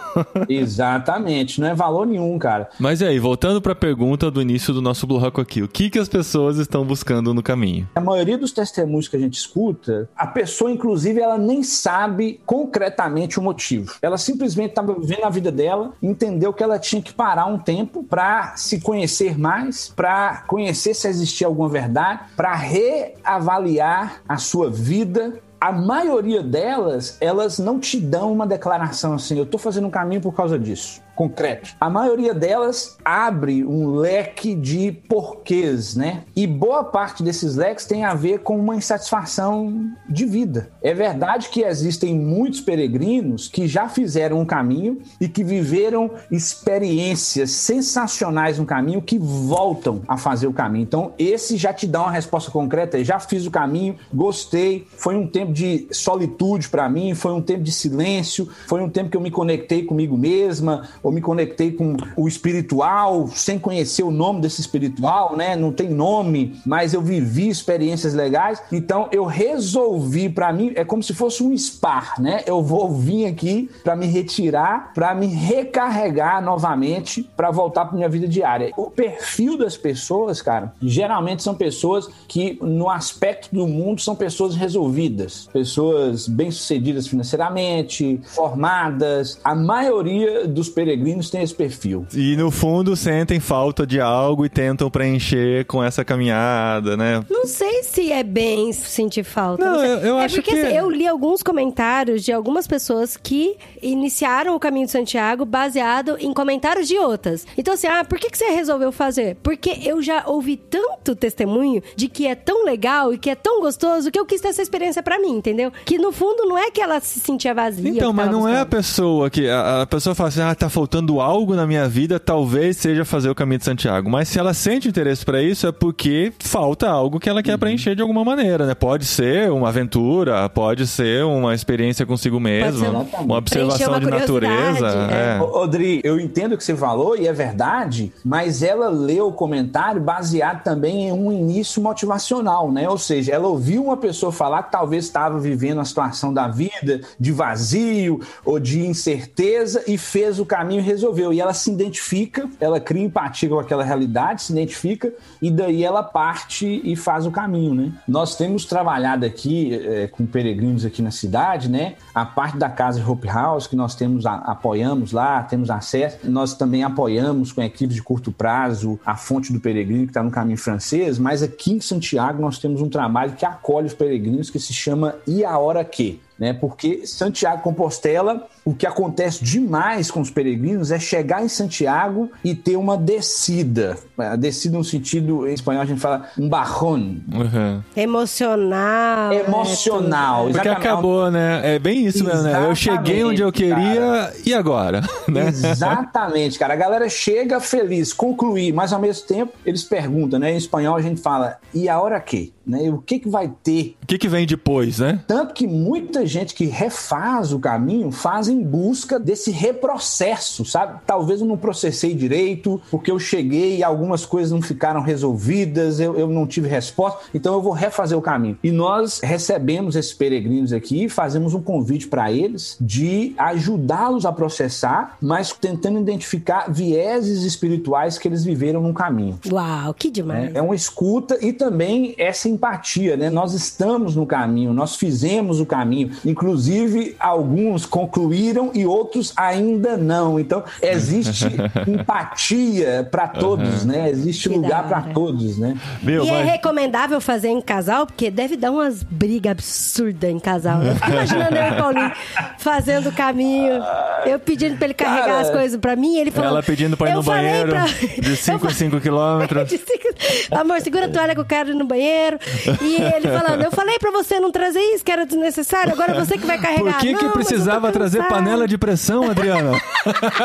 Exatamente, não é valor nenhum, cara. Mas e aí, voltando para a pergunta do início do nosso Blue Rock aqui, o que, que as pessoas estão buscando no caminho? A maioria dos testemunhos que a gente escuta, a pessoa, inclusive, ela nem sabe concretamente o motivo. Ela simplesmente estava vivendo a vida dela, entendeu que ela tinha que parar um tempo para se conhecer mais, para conhecer se existia alguma verdade, para reavaliar a sua vida. A maioria delas, elas não te dão uma declaração assim, eu tô fazendo um caminho por causa disso concreto. A maioria delas abre um leque de porquês, né? E boa parte desses leques tem a ver com uma insatisfação de vida. É verdade que existem muitos peregrinos que já fizeram um caminho e que viveram experiências sensacionais no caminho que voltam a fazer o caminho. Então, esse já te dá uma resposta concreta. Já fiz o caminho, gostei. Foi um tempo de solitude para mim, foi um tempo de silêncio, foi um tempo que eu me conectei comigo mesma, ou me conectei com o espiritual, sem conhecer o nome desse espiritual, né? Não tem nome, mas eu vivi experiências legais. Então eu resolvi para mim, é como se fosse um spa, né? Eu vou vir aqui para me retirar, para me recarregar novamente, para voltar para minha vida diária. O perfil das pessoas, cara, geralmente são pessoas que no aspecto do mundo são pessoas resolvidas, pessoas bem-sucedidas financeiramente, formadas. A maioria dos peregrinos tem esse perfil. E no fundo sentem falta de algo e tentam preencher com essa caminhada, né? Não sei se é bem sentir falta. Não, sei. eu- eu é acho porque que- assim, eu li alguns comentários de algumas pessoas que iniciaram o caminho de Santiago baseado em comentários de outras. Então, assim, ah, por que, que você resolveu fazer? Porque eu já ouvi tanto testemunho de que é tão legal e que é tão gostoso que eu quis ter essa experiência pra mim, entendeu? Que no fundo não é que ela se sentia vazia. Então, mas não é a buscando. pessoa que. A, a pessoa fala assim, ah, tá faltando algo na minha vida, talvez seja fazer o caminho de Santiago. Mas se ela sente interesse para isso, é porque falta algo que ela quer uhum. preencher de alguma maneira, né? Pode ser uma aventura, pode ser uma experiência consigo mesmo, uma observação uma de natureza. É. é. Odri, eu entendo o que você falou e é verdade, mas ela leu o comentário baseado também em um início motivacional, né? Ou seja, ela ouviu uma pessoa falar que talvez estava vivendo a situação da vida de vazio ou de incerteza e fez o caminho e resolveu. E ela se identifica, ela cria empatia com aquela realidade, se identifica e daí ela parte e faz o caminho, né? Nós temos trabalhado aqui é, com peregrinos aqui na cidade, né? A parte da casa Hope House que nós temos a, apoiamos lá, temos acesso. Nós também apoiamos com equipes de curto prazo a fonte do peregrino que está no caminho francês, mas aqui em Santiago nós temos um trabalho que acolhe os peregrinos que se chama E a Hora Que né? Porque Santiago Compostela, o que acontece demais com os peregrinos é chegar em Santiago e ter uma descida. A descida no sentido, em espanhol a gente fala um barrón. Uhum. Emocional. Né, Emocional. É, Porque acabou, né? É bem isso mesmo, né? Eu cheguei onde eu queria cara. e agora? Né? Exatamente, cara. A galera chega feliz, concluir, mas ao mesmo tempo eles perguntam, né? Em espanhol a gente fala, e a hora que? Né? O que, que vai ter? O que, que vem depois, né? Tanto que muita gente que refaz o caminho faz em busca desse reprocesso, sabe? Talvez eu não processei direito, porque eu cheguei e algumas coisas não ficaram resolvidas, eu, eu não tive resposta, então eu vou refazer o caminho. E nós recebemos esses peregrinos aqui e fazemos um convite para eles de ajudá-los a processar, mas tentando identificar vieses espirituais que eles viveram no caminho. Uau, que demais! É, é uma escuta e também essa empatia, né? Nós estamos no caminho, nós fizemos o caminho. Inclusive, alguns concluíram e outros ainda não. Então, existe empatia para todos, uhum. né? Existe que lugar para todos, né? Meu, e é mas... é recomendável fazer em casal, porque deve dar umas brigas absurdas em casal. Eu fico imaginando eu e Paulinho fazendo o caminho, eu pedindo para ele carregar Cara, as coisas para mim, ele falou. Ela pedindo para ir no banheiro pra... de 5 em 5 quilômetros. Amor, segura a toalha que eu quero ir no banheiro. E ele falando, eu falei pra você não trazer isso, que era desnecessário, agora você que vai carregar. Por que, não, que precisava trazer panela de pressão, Adriana?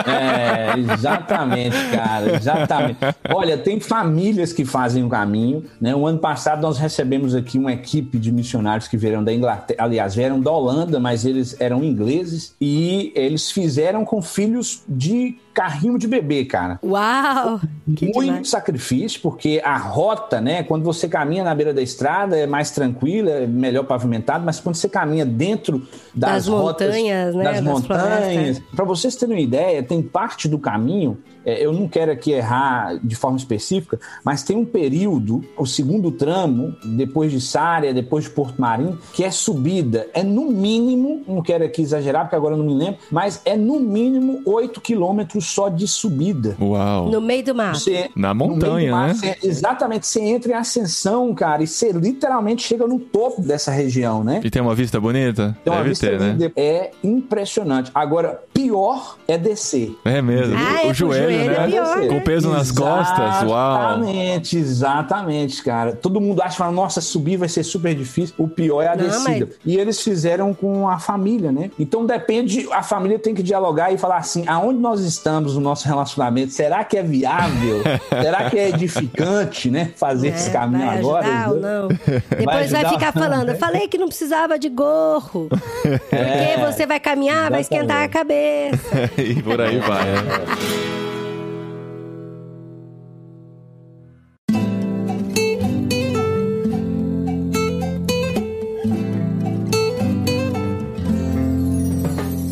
É, exatamente, cara, exatamente. Olha, tem famílias que fazem o caminho, né? O ano passado nós recebemos aqui uma equipe de missionários que vieram da Inglaterra, aliás, vieram da Holanda, mas eles eram ingleses e eles fizeram com filhos de carrinho de bebê, cara. Uau! Muito demais. sacrifício, porque a rota, né? Quando você caminha na beira da estrada é mais tranquila, é melhor pavimentado, mas quando você caminha dentro das, das rotas, montanhas, né? Das, das montanhas, para vocês terem uma ideia, tem parte do caminho é, eu não quero aqui errar de forma específica, mas tem um período, o segundo tramo, depois de Sária, depois de Porto Marinho, que é subida. É no mínimo, não quero aqui exagerar, porque agora eu não me lembro, mas é no mínimo 8 quilômetros só de subida. Uau! No meio do mar. Você, Na montanha, mar, né? Você, exatamente. Você entra em ascensão, cara, e você literalmente chega no topo dessa região, né? E tem uma vista bonita? Tem Deve ter, né? É impressionante. Agora, pior é descer. É mesmo. Ah, o, é joelho, joelho, né? É pior, Com peso nas costas, uau. Exatamente, exatamente, cara. Todo mundo acha, fala, nossa, subir vai ser super difícil. O pior é a Não, descida. Mas... E eles fizeram com a família, né? Então depende, a família tem que dialogar e falar assim, aonde nós estamos no nosso relacionamento? Será que é viável? Será que é edificante, né? Fazer é, esse caminho vai agora? Ou não? Depois vai, vai ficar falando, eu falei que não precisava de gorro. Porque é, você vai caminhar, exatamente. vai esquentar a cabeça. e por aí vai. É.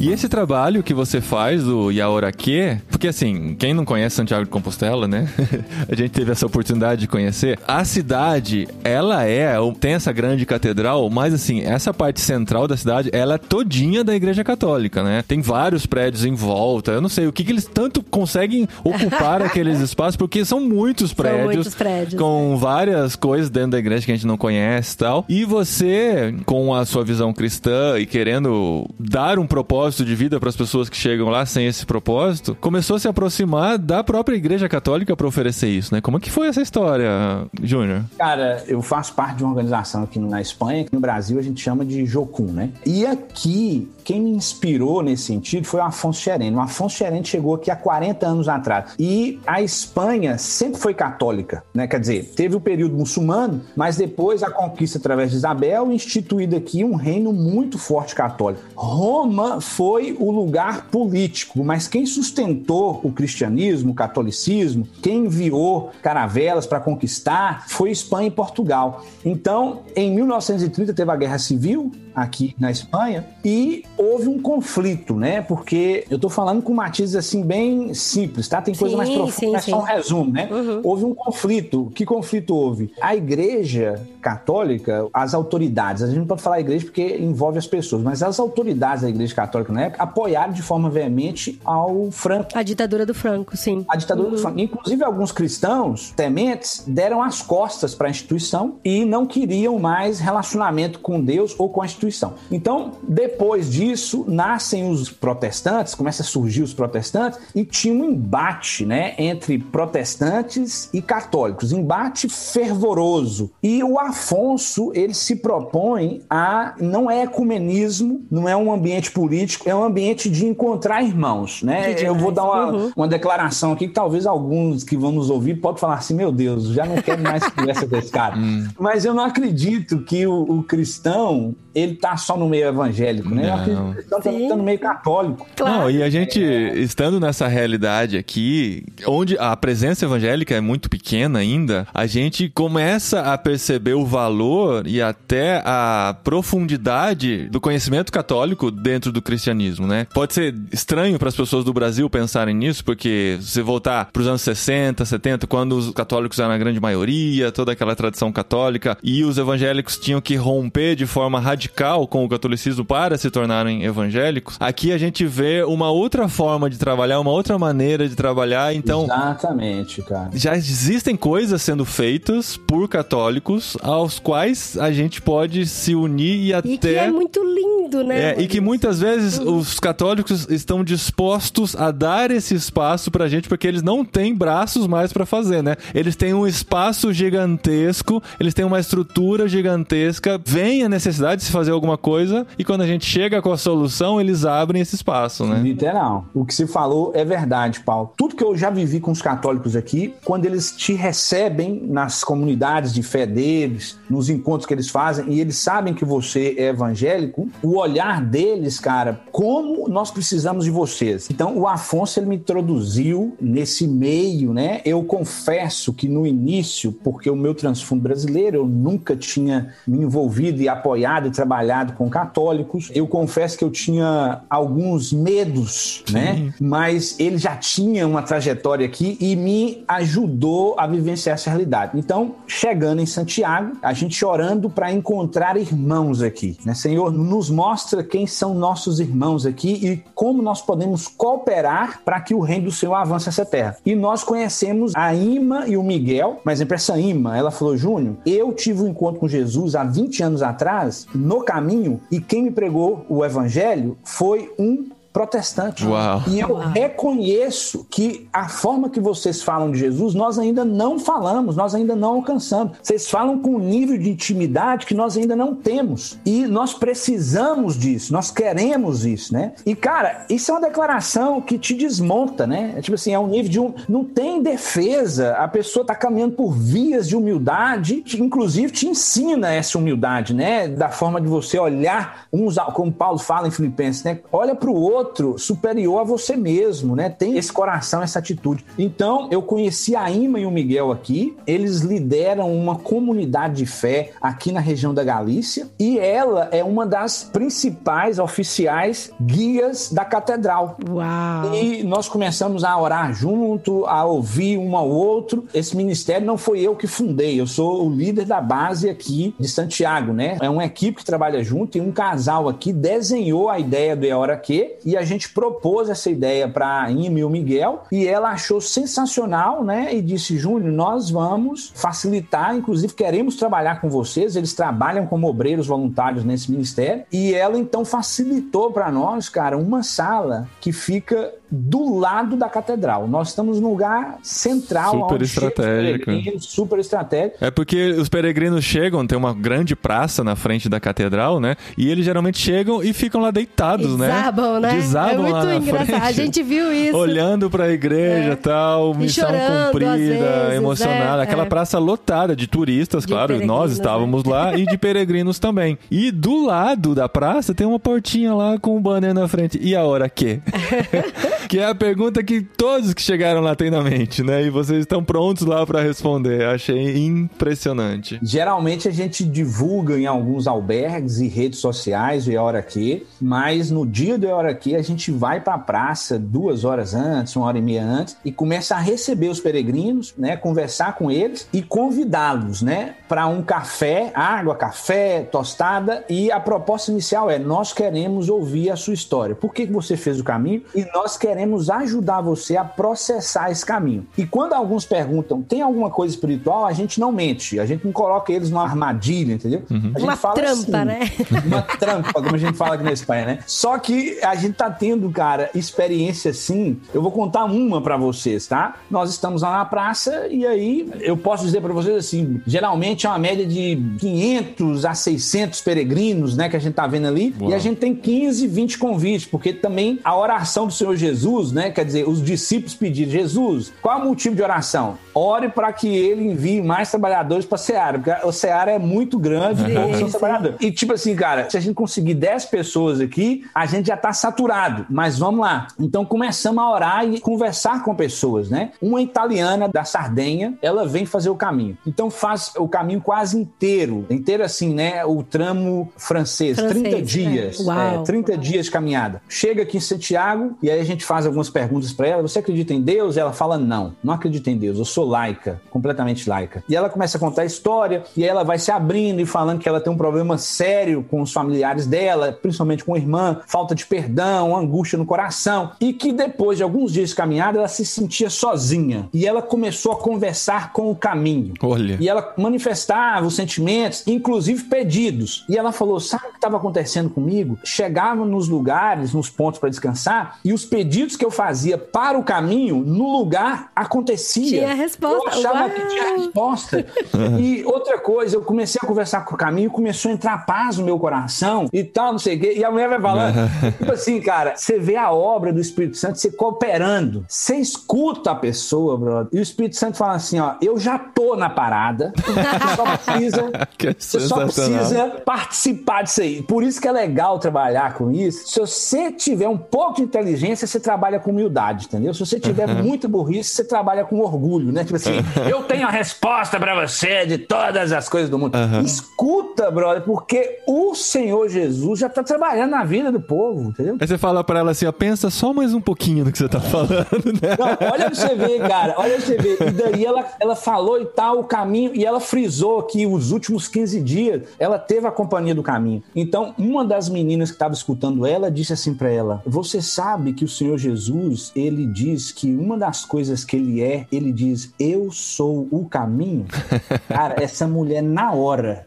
E esse trabalho que você faz do Yaoraque, porque assim, quem não conhece Santiago de Compostela, né? a gente teve essa oportunidade de conhecer. A cidade, ela é, tem essa grande catedral, mas assim, essa parte central da cidade, ela é todinha da Igreja Católica, né? Tem vários prédios em volta. Eu não sei o que, que eles tanto conseguem ocupar aqueles espaços, porque são muitos prédios. São muitos prédios. Com é. várias coisas dentro da igreja que a gente não conhece e tal. E você, com a sua visão cristã e querendo dar um propósito propósito de vida para as pessoas que chegam lá sem esse propósito, começou começou a se aproximar da própria Igreja Católica para oferecer isso, né? Como é que foi essa história, Júnior? Cara, eu faço parte de uma organização aqui na Espanha, que no Brasil a gente chama de Jocum, né? E aqui, quem me inspirou nesse sentido foi o Afonso Xerene. O Afonso Xerene chegou aqui há 40 anos atrás. E a Espanha sempre foi católica, né? Quer dizer, teve o período muçulmano, mas depois a conquista através de Isabel instituído aqui um reino muito forte católico. Roma foi o lugar político, mas quem sustentou o cristianismo, o catolicismo, quem enviou caravelas para conquistar foi Espanha e Portugal. Então, em 1930 teve a Guerra Civil, aqui na Espanha e houve um conflito, né? Porque eu tô falando com matizes assim bem simples, tá? Tem coisa sim, mais profunda, mas é só um resumo, né? Uhum. Houve um conflito. Que conflito houve? A Igreja Católica, as autoridades, a gente não pode falar igreja porque envolve as pessoas, mas as autoridades da Igreja Católica na época apoiaram de forma veemente ao Franco. A ditadura do Franco, sim. A ditadura uhum. do Franco. Inclusive alguns cristãos tementes deram as costas para a instituição e não queriam mais relacionamento com Deus ou com a instituição Constituição. Então, depois disso, nascem os protestantes, começa a surgir os protestantes, e tinha um embate né, entre protestantes e católicos, embate fervoroso. E o Afonso, ele se propõe a. não é ecumenismo, não é um ambiente político, é um ambiente de encontrar irmãos. Né? Eu vou dar uma, uma declaração aqui que talvez alguns que vão nos ouvir podem falar assim: meu Deus, já não quero mais conversa com esse cara. Hum. Mas eu não acredito que o, o cristão ele tá só no meio evangélico, né? Não. Então tá no meio católico. Claro. Não, e a gente, estando nessa realidade aqui, onde a presença evangélica é muito pequena ainda, a gente começa a perceber o valor e até a profundidade do conhecimento católico dentro do cristianismo, né? Pode ser estranho para as pessoas do Brasil pensarem nisso, porque se voltar para os anos 60, 70, quando os católicos eram a grande maioria, toda aquela tradição católica, e os evangélicos tinham que romper de forma radical radical com o catolicismo para se tornarem evangélicos, aqui a gente vê uma outra forma de trabalhar, uma outra maneira de trabalhar. Então, exatamente, cara. Já existem coisas sendo feitas por católicos aos quais a gente pode se unir e até. E que é muito lindo, né? É, e que muitas vezes uhum. os católicos estão dispostos a dar esse espaço pra gente porque eles não têm braços mais para fazer, né? Eles têm um espaço gigantesco, eles têm uma estrutura gigantesca, vem a necessidade de se fazer alguma coisa e quando a gente chega com a solução, eles abrem esse espaço, né? Literal. O que se falou é verdade, Paulo. Tudo que eu já vivi com os católicos aqui, quando eles te recebem nas comunidades de fé deles, nos encontros que eles fazem, e eles sabem que você é evangélico, o olhar deles, cara, como nós precisamos de vocês. Então, o Afonso, ele me introduziu nesse meio, né? Eu confesso que no início, porque o meu transfundo brasileiro, eu nunca tinha me envolvido e apoiado e trabalhado trabalhado com católicos. Eu confesso que eu tinha alguns medos, né? Mas ele já tinha uma trajetória aqui e me ajudou a vivenciar essa realidade. Então, chegando em Santiago, a gente orando para encontrar irmãos aqui, né? Senhor, nos mostra quem são nossos irmãos aqui e como nós podemos cooperar para que o reino do Senhor avance essa terra. E nós conhecemos a Ima e o Miguel, mas essa Ima, ela falou, Júnior, eu tive um encontro com Jesus há 20 anos atrás, no caminho e quem me pregou o evangelho foi um protestante. Uau. E eu Uau. reconheço que a forma que vocês falam de Jesus, nós ainda não falamos, nós ainda não alcançamos. Vocês falam com um nível de intimidade que nós ainda não temos. E nós precisamos disso, nós queremos isso, né? E, cara, isso é uma declaração que te desmonta, né? É tipo assim, é um nível de um. Não tem defesa, a pessoa tá caminhando por vias de humildade, inclusive te ensina essa humildade, né? Da forma de você olhar uns, como Paulo fala em Filipenses, né? Olha para o outro outro superior a você mesmo, né? Tem esse coração, essa atitude. Então, eu conheci a Ima e o Miguel aqui. Eles lideram uma comunidade de fé aqui na região da Galícia e ela é uma das principais oficiais guias da catedral. Uau! E nós começamos a orar junto, a ouvir um ao outro. Esse ministério não foi eu que fundei, eu sou o líder da base aqui de Santiago, né? É uma equipe que trabalha junto e um casal aqui desenhou a ideia do Hora Que e a gente propôs essa ideia para a Ime e o Miguel e ela achou sensacional, né? E disse: Júnior, nós vamos facilitar, inclusive queremos trabalhar com vocês. Eles trabalham como obreiros voluntários nesse ministério e ela então facilitou para nós, cara, uma sala que fica do lado da catedral. Nós estamos num lugar central, super estratégico. Super estratégico. É porque os peregrinos chegam, tem uma grande praça na frente da catedral, né? E eles geralmente chegam e ficam lá deitados, né? Desabam, né? Desabam é muito lá engraçado. Frente, a gente viu isso. Olhando para a igreja e tal, missão chorando, cumprida, vezes, emocionada. É, Aquela é. praça lotada de turistas, De claro, nós estávamos né? lá, e de peregrinos também. E do lado da praça tem uma portinha lá com um banner na frente. E a hora que? que é a pergunta que todos que chegaram lá têm na mente, né? E vocês estão prontos lá para responder. Achei impressionante. Geralmente a gente divulga em alguns albergues e redes sociais o hora que, mas no dia do hora que a gente vai para a praça duas horas antes, uma hora e meia antes e começa a receber os peregrinos, né? Conversar com eles e convidá-los, né? Para um café, água, café, tostada e a proposta inicial é nós queremos ouvir a sua história. Por que você fez o caminho? E nós queremos ajudar você a processar esse caminho. E quando alguns perguntam, tem alguma coisa espiritual? A gente não mente, a gente não coloca eles numa armadilha, entendeu? Uhum. A gente Uma fala trampa, assim, né? Uma trampa, como a gente fala aqui na Espanha, né? Só que a gente tá tendo, cara, experiência assim. Eu vou contar uma para vocês, tá? Nós estamos lá na praça e aí eu posso dizer para vocês assim, geralmente é uma média de 500 a 600 peregrinos, né, que a gente tá vendo ali, Uau. e a gente tem 15, 20 convites, porque também a oração do Senhor Jesus, né, quer dizer, os discípulos pediram, Jesus, qual é o motivo de oração? Ore para que ele envie mais trabalhadores para Seara, porque o Seara é muito grande e poucos são trabalhadores. E tipo assim, cara, se a gente conseguir 10 pessoas aqui, a gente já tá saturado, mas vamos lá. Então começamos a orar e conversar com pessoas, né? Uma italiana da Sardenha, ela vem fazer o caminho. Então faz o caminho quase inteiro, inteiro assim, né? O tramo francês, Francês, 30 é. dias. Uau. É, 30 dias de caminhada. Chega aqui em Santiago e aí a gente faz algumas perguntas para ela. Você acredita em Deus? Ela fala não, não acredito em Deus. Eu sou laica, completamente laica. E ela começa a contar a história e ela vai se abrindo e falando que ela tem um problema sério com os familiares dela, principalmente com a irmã, falta de perdão, angústia no coração e que depois de alguns dias de caminhada ela se sentia sozinha e ela começou a conversar com o caminho. Olha. E ela manifestava os sentimentos, inclusive pedidos. E ela falou: sabe o que estava acontecendo comigo? Chegava nos lugares, nos pontos para descansar, e os pedidos que eu fazia para o caminho, no lugar, acontecia. Tinha resposta. Eu achava Uau! que tinha resposta. e outra coisa, eu comecei a conversar com o caminho, começou a entrar paz no meu coração e tal, não sei o quê. E a mulher vai falando, tipo assim, cara, você vê a obra do Espírito Santo, você cooperando. Você escuta a pessoa, brother, e o Espírito Santo fala assim: ó, eu já tô na parada, você só precisa Que você só precisa participar disso aí. Por isso que é legal trabalhar com isso. Se você tiver um pouco de inteligência, você trabalha com humildade, entendeu? Se você tiver muita burrice, você trabalha com orgulho, né? Tipo assim, eu tenho a resposta pra você de todas as coisas do mundo. Escuta, brother, porque o Senhor Jesus já tá trabalhando na vida do povo, entendeu? Aí você fala pra ela assim, ó, pensa só mais um pouquinho no que você tá falando, né? Não, olha pra você ver, cara. Olha pra você ver. E daí ela, ela falou e tal, o caminho, e ela frisou que os últimos 15 dias ela teve a companhia do caminho. Então, uma das meninas que estava escutando ela disse assim pra ela: Você sabe que o Senhor Jesus, ele diz que uma das coisas que ele é, ele diz: Eu sou o caminho. Cara, essa mulher, na hora,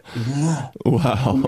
Uau.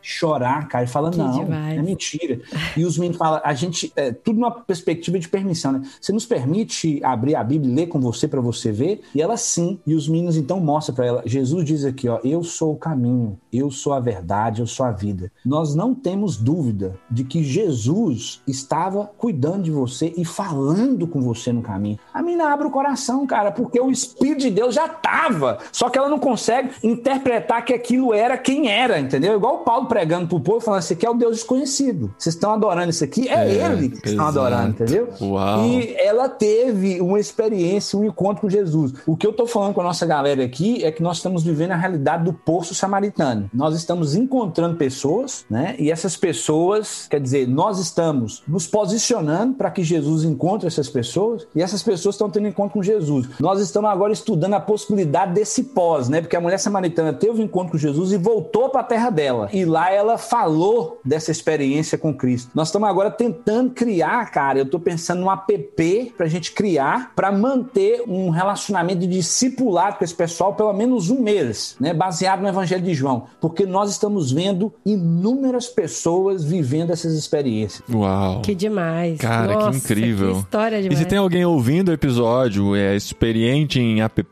chorar, cara, e fala, Que não, demais. é mentira. E os meninos falam, a gente, é, tudo numa perspectiva de permissão, né? Você nos permite abrir a Bíblia e ler com você para você ver? E ela sim. E os meninos então mostram para ela, Jesus diz aqui, ó, eu sou o caminho, eu sou a verdade, eu sou a vida. Nós não temos dúvida de que Jesus estava cuidando de você e falando com você no caminho. A mina abre o coração, cara, porque o Espírito de Deus já tava. Só que ela não consegue interpretar que aquilo era quem era, entendeu? Igual o Paulo pregando pro povo, falando: esse aqui é o Deus desconhecido. Vocês estão adorando isso aqui? É, É, ele que estão adorando, entendeu? Uau. E ela teve uma experiência, um encontro com Jesus. O que eu tô falando com a nossa galera aqui é que nós estamos vivendo a realidade do poço samaritano. Nós estamos encontrando pessoas, né? E essas pessoas, quer dizer, nós estamos nos posicionando para que Jesus encontre essas pessoas e essas pessoas estão tendo encontro com Jesus. Nós estamos agora estudando a possibilidade desse pós, né? Porque a mulher samaritana teve um encontro com Jesus e voltou para a terra dela. E lá ela falou dessa experiência com Cristo. Nós estamos agora tentando criar, cara, eu tô pensando num app pra gente criar para manter um relacionamento de discipulado com esse pessoal pelo menos um mês, né? Baseado no Evangelho de João, porque nós estamos vendo inúmeras pessoas vivendo essas experiências. Uau. Que demais. Cara, Nossa. Que incrível. que história E demais. se tem alguém ouvindo o episódio, é experiente em app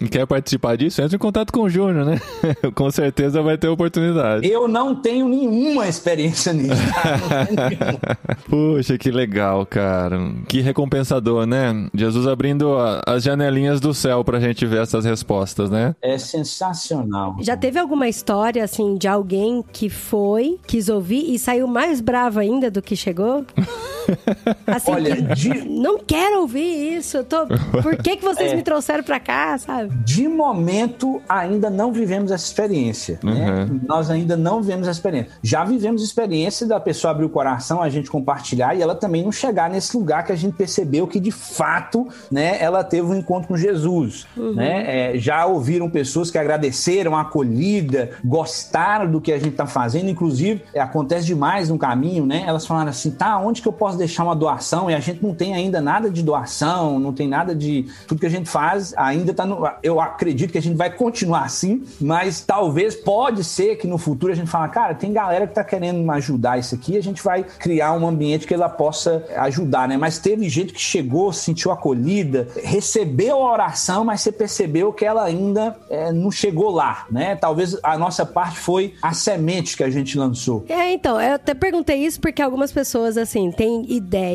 e quer participar disso, entre em contato com o Júnior, né? com certeza vai ter oportunidade. Eu não tenho nenhuma experiência nisso. Puxa, que legal, cara. Que recompensador, né? Jesus abrindo a- as janelinhas do céu pra gente ver essas respostas, né? É sensacional. Já teve alguma história, assim, de alguém que foi, quis ouvir e saiu mais bravo ainda do que chegou? Assim, Olha, que, de- não quero ouvir isso. Eu tô... Por que, que vocês É. me trouxeram pra cá, sabe? De momento, ainda não vivemos essa experiência. Né? Uhum. Nós ainda não vivemos essa experiência. Já vivemos experiência da pessoa abrir o coração, a gente compartilhar e ela também não chegar nesse lugar que a gente percebeu que de fato né, ela teve um encontro com Jesus. Né? É, já ouviram pessoas que agradeceram a acolhida, gostaram do que a gente está fazendo, inclusive é, acontece demais no caminho, né? Elas falaram assim: tá, onde que eu posso deixar uma doação? E a gente não tem ainda nada de doação, não tem nada de. Tudo que a gente faz ainda tá no. Eu acredito que a gente vai continuar assim, mas talvez pode ser que no futuro a gente fala, cara, tem galera que tá querendo ajudar isso aqui, a gente vai criar um ambiente que ela possa ajudar, né? Mas teve gente que chegou, se sentiu acolhida, recebeu a oração, mas você percebeu que ela ainda é, não chegou lá, né? Talvez a nossa parte foi a semente que a gente lançou. É, então, eu até perguntei isso porque algumas pessoas, assim, têm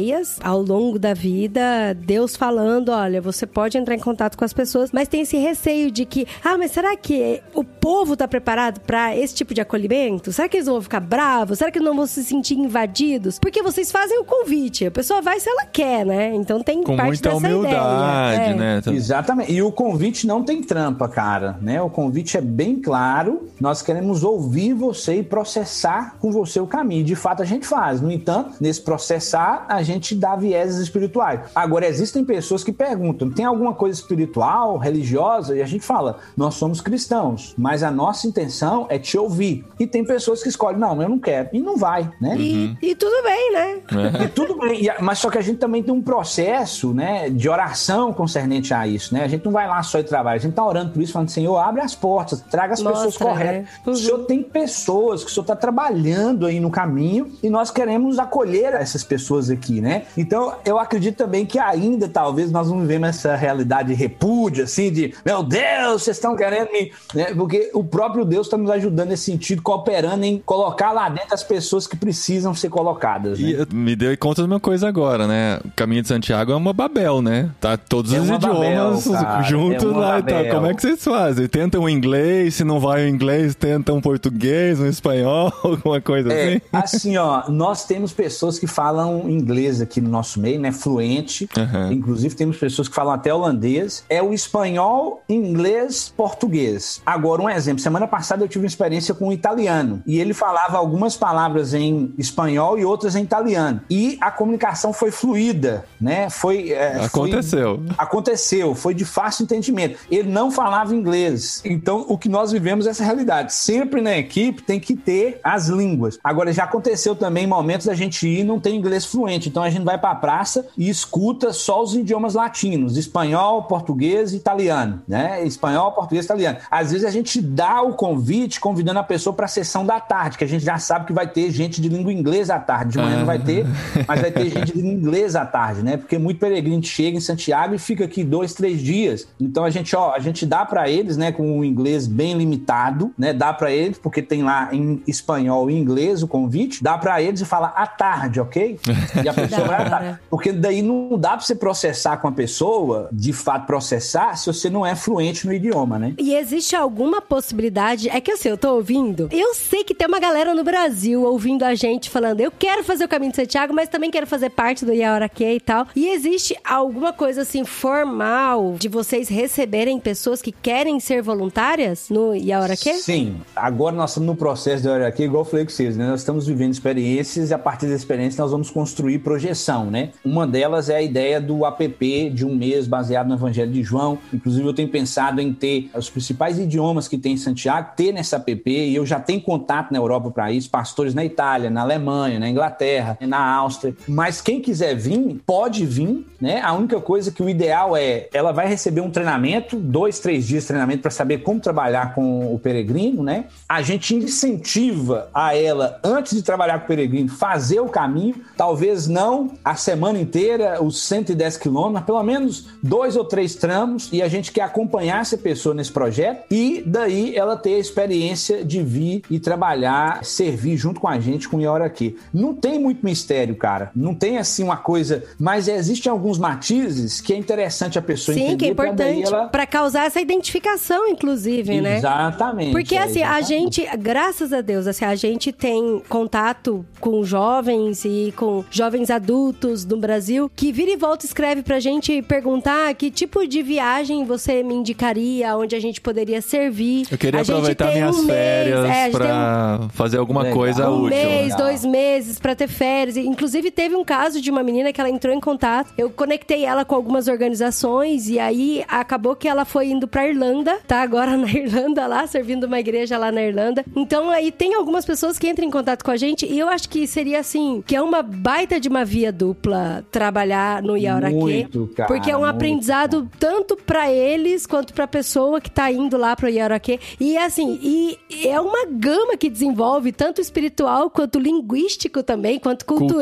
ideias ao longo da vida, Deus falando, olha, você pode entrar em contato com as pessoas, mas tem esse receio de que, ah, mas será que o povo tá preparado pra esse tipo de acolhimento? Será que eles vão ficar bravos? Será que não vão se sentir invadidos? Porque vocês fazem o convite, a pessoa vai se ela quer, né? Então tem Com parte muita dessa humildade, ideia. É. né? Exatamente. E o convite não tem trampa, cara, né? O convite é bem claro. Nós queremos ouvir você e processar com você o caminho. De fato, a gente faz. No entanto, nesse processar, a gente dá vieses espirituais. Agora, existem pessoas que perguntam: tem alguma coisa espiritual, religiosa? E a gente fala: nós somos cristãos, mas a nossa intenção é te ouvir. E tem pessoas que escolhem: não, eu não quero. E não vai, né? E, e tudo bem, né? E tudo bem, e a- mas só que a gente também tem um processo, né, de oração concernente a isso, né? A gente não vai lá só e trabalha, a gente tá orando por isso, falando, Senhor, abre as portas, traga as Mostra, pessoas corretas. né? Uhum. O Senhor tem pessoas que o Senhor tá trabalhando aí no caminho e nós queremos acolher essas pessoas aqui, né? Então, eu acredito também que ainda, talvez, nós não vivemos essa realidade de repúdio, assim, de, meu Deus, vocês estão querendo me... Né? Porque o próprio Deus está nos ajudando nesse sentido, cooperando em colocar lá dentro as pessoas que precisam ser colocadas, né? E eh, me deu conta de uma coisa agora, né? O caminho de Santiago é uma Babel, né? Tá todos É os idiomas Babel, cara, juntos é lá e tal. Como é que vocês fazem? Tentam o inglês, se não vai o inglês, tentam português, um espanhol, alguma coisa É, assim? assim, ó, nós temos pessoas que falam inglês aqui no nosso meio, né? Fluente. Aham. Inclusive, temos pessoas que falam até holandês. É o espanhol, inglês, português. Agora, um exemplo. Semana passada eu tive uma experiência com um italiano. E ele falava algumas palavras em espanhol e outras em italiano. E a comunicação foi fluida, né? Foi. é, foi- Aconteceu. Aconteceu, foi de fácil entendimento. Ele não falava inglês. Então, o que nós vivemos é essa realidade. Sempre na equipe tem que ter as línguas. Agora, já aconteceu também momentos da gente ir e não ter inglês fluente. Então, a gente vai para a praça e escuta só os idiomas latinos: espanhol, português e italiano. Né? Espanhol, português italiano. Às vezes, a gente dá o convite convidando a pessoa para a sessão da tarde, que a gente já sabe que vai ter gente de língua inglesa à tarde. De manhã não vai ter, mas vai ter gente de língua inglesa à tarde, né? Porque muito peregrino chega em Santiago e fica aqui dois, três dias. Então a gente, ó, a gente dá para eles, né, com o inglês bem limitado, né? Dá para eles porque tem lá em espanhol e inglês o convite. Dá para eles e fala à tarde, ok? E a pessoa vai tarde. Porque daí não dá para você processar com a pessoa, de fato processar, se você não é fluente no idioma, né? E existe alguma possibilidade? É que assim, eu tô ouvindo. Eu sei que tem uma galera no Brasil ouvindo a gente falando: eu quero fazer o caminho de Santiago, mas também quero fazer parte do Iaoraquê e tal. E existe alguma coisa assim formal de vocês receberem pessoas que querem ser voluntárias no Iaoraquê? Sim. Agora nós estamos no processo de olha aqui, igual eu falei com vocês, né? Nós estamos vivendo experiências e a partir da experiência nós vamos construir projeção, né? Uma delas é a ideia do app de um mês baseado no Evangelho de João. Inclusive eu tenho pensado em ter os principais idiomas que tem em Santiago, ter nessa app, e eu já tenho contato na Europa para isso, pastores na Itália, na Alemanha, na Inglaterra, na Áustria. Mas quem quiser vir, pode vir, né? A única coisa que o ideal é, ela vai receber um treinamento, dois, três dias de treinamento para saber como trabalhar com o peregrino, né? A gente incentiva a ela, antes de trabalhar com o peregrino, fazer o caminho, talvez não a semana inteira, os 110 quilômetros, pelo menos dois ou três tramos, e a gente quer acompanhar essa pessoa nesse projeto, e daí ela ter a experiência de vir e trabalhar, servir junto com a gente com Iora aqui. Não tem muito mistério, cara. Não tem assim uma coisa, mas existem alguns matizes que é interessante a pessoa Sim, entender. que é importante ela... para causar essa identificação, inclusive, né? Exatamente. Porque é, assim, a exatamente. gente, graças a Deus, assim, a gente tem contato com jovens e com jovens adultos no Brasil que vira e volta escreve pra gente perguntar que tipo de viagem você me indicaria, onde a gente poderia servir. Eu queria A gente aproveitar tem minhas um mês, férias é, a gente tem um- pra fazer alguma Legal. coisa um útil. mês, legal. dois meses pra ter férias. Inclusive, teve um caso de uma menina que ela entrou em contato. Eu conectei ela com algumas organizações e aí acabou que ela foi indo pra Irlanda, tá agora na Irlanda lá, servindo uma igreja lá na Irlanda. Então aí tem algumas pessoas que entram em contato com a gente e eu acho que seria assim, que é uma baita de uma via dupla trabalhar no Yauraquê. Cara, porque é um muito, aprendizado tanto pra eles quanto pra pessoa que tá indo lá pro Yauraquê. E assim, e é uma gama que desenvolve tanto espiritual quanto linguístico também, quanto cultural,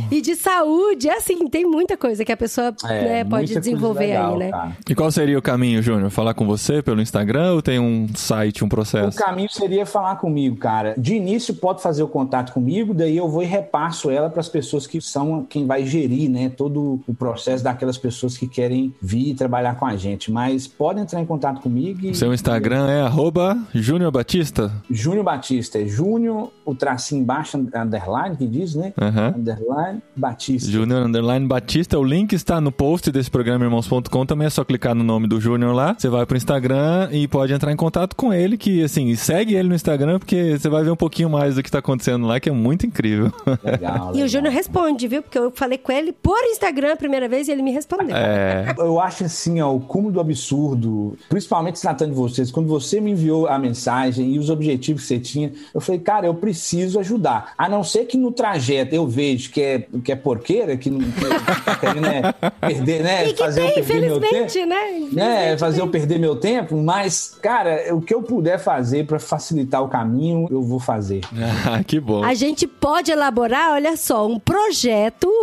Cultural. e de saúde. É assim, tem muita coisa que a pessoa É, né, pode desenvolver legal, aí, né? cara. E qual seria o caminho, Júnior? Falar com você pelo Instagram ou tem um site, um O processo? caminho seria falar comigo, cara. De início pode fazer o contato comigo, daí eu vou e repasso ela para as pessoas que são quem vai gerir, né, todo o processo daquelas pessoas que querem vir trabalhar com a gente. Mas pode entrar em contato comigo. E... Seu Instagram é arroba Júnior Batista? Júnior Batista, é Júnior, o tracinho embaixo, underline, que diz, né? Aham. Underline Batista. Júnior Underline Batista. O link está no post desse programa irmãos.com. Também é só clicar no nome do Júnior lá. Você vai pro Instagram e pode entrar em contato com ele. Que assim, segue ele no Instagram, porque você vai ver um pouquinho mais do que tá acontecendo lá, que é muito incrível. Legal, E o legal. Júnior responde, viu? Porque eu falei com ele por Instagram a primeira vez e ele me respondeu. É. Eu acho assim, ó, o cúmulo do absurdo, principalmente se tratando de vocês, quando você me enviou a mensagem e os objetivos que você tinha, eu falei, cara, eu preciso ajudar. A não ser que no trajeto eu vejo que é, que é porqueira, que não que querendo né, perder, né? E que fazer eu tem, perder meu tempo. infelizmente, né? Né, fazer tem. eu perder meu tempo, mas, cara, o que eu puder fazer para facilitar o caminho, eu vou fazer. Ah, que bom. A gente pode elaborar, olha só, um projeto,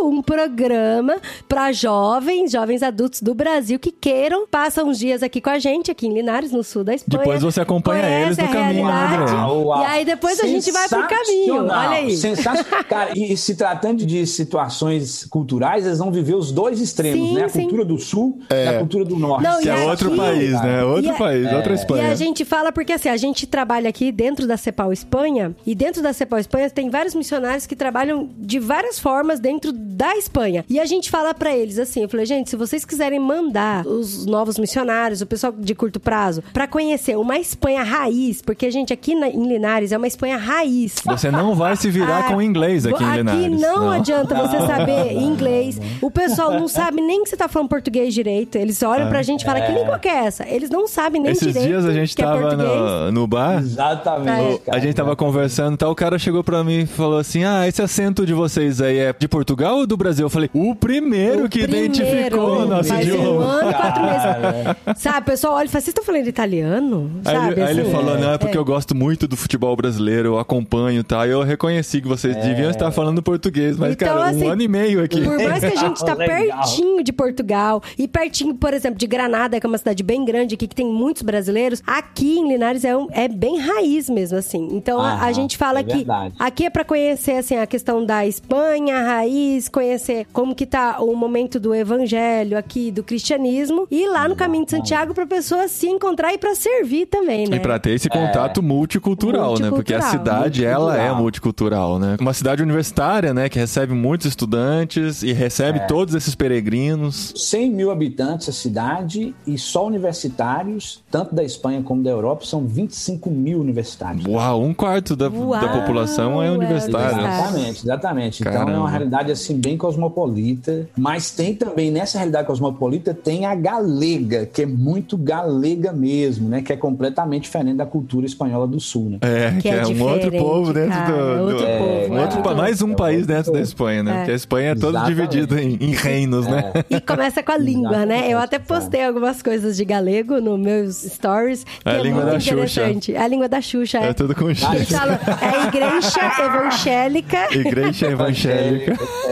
um programa para jovens, jovens adultos do Brasil que queiram, passam uns dias aqui com a gente, aqui em Linares, no sul da Espanha. Depois você acompanha conhece eles no caminho, né, realidade, André? Uau, uau. E aí depois a gente vai pro caminho. Olha aí. sensacional. Cara, e se tratando de situações culturais, eles vão viver os dois extremos, Sim, né? A sim. cultura do sul e a cultura do norte. Não, Que e é aqui- outro país, né? Outro E a- país, outra E Espanha. a gente fala porque assim, a gente trabalha aqui dentro da Cepal Espanha, e dentro da Cepal Espanha tem vários missionários que trabalham de várias formas dentro da Espanha. E a gente fala pra eles assim, eu falei, gente, se vocês quiserem mandar os novos missionários, o pessoal de curto prazo, pra conhecer uma Espanha raiz, porque a gente aqui na- em Linares é uma Espanha raiz. Você não vai se virar Ah, com inglês aqui em Linares. Aqui não, adianta você saber inglês. O pessoal não sabe nem que você tá falando português direito. Eles olham pra gente e falam, que língua que é essa? Eles não sabem nem Esses direito dias a gente que é tava português. no, no bar. Exatamente. A gente tava conversando e tal, o cara chegou pra mim e falou assim: Ah, esse acento de vocês aí é de Portugal ou do Brasil? Eu falei, o primeiro O que primeiro, identificou o nosso faz um idioma. ano e quatro meses. Sabe, o pessoal olha e fala, vocês estão falando italiano? Aí, Sabe, ele, aí ele assim? falou, não, é porque É. eu gosto muito do futebol brasileiro, eu acompanho e tal. E eu reconheci que vocês deviam estar falando português, mas, Então, cara, assim, um ano e meio aqui. Por mais que a gente tá Legal. pertinho de Portugal e pertinho, por exemplo, de Granada, que é uma cidade bem grande aqui, que tem muitos brasileiros, aqui em Linares é, um- é bem raiz mesmo, assim. Então a- gente fala é que verdade. aqui é pra conhecer, assim, a questão da Espanha, a raiz, conhecer como que tá o momento do evangelho aqui, do cristianismo, e lá no Caminho de Santiago pra pessoa se encontrar e pra servir também, né? E pra ter esse contato multicultural, né? Porque a Multicultural. cidade, ela é Multicultural. multicultural, né? Uma cidade universitária, né? Que recebe muitos estudantes e recebe É. todos esses peregrinos. 100 mil habitantes a cidade e só universitários, tanto da Espanha como da Europa, são 25 mil universitários. Uau, um quarto da, Uau, da população é é universitária. universitário. Exatamente, exatamente. Então Caramba. é uma realidade assim bem cosmopolita, mas tem também, nessa realidade cosmopolita, tem a galega, que é muito galega mesmo, né? Que é completamente diferente da cultura espanhola do sul, né? É, que, Que é é, um outro povo dentro cara, do. outro do- povo, um é. outro pa- mais um É país outro dentro da povo. Espanha, né? É. Porque a Espanha é todo Exatamente. dividido em, em reinos, né? E começa com a língua, né? Eu até postei algumas coisas de galego nos meus stories. Que A é língua muito da Xuxa. interessante. A língua da Xuxa, é. É tudo com Eles X. falam, é igreja evangélica. Igreja evangélica.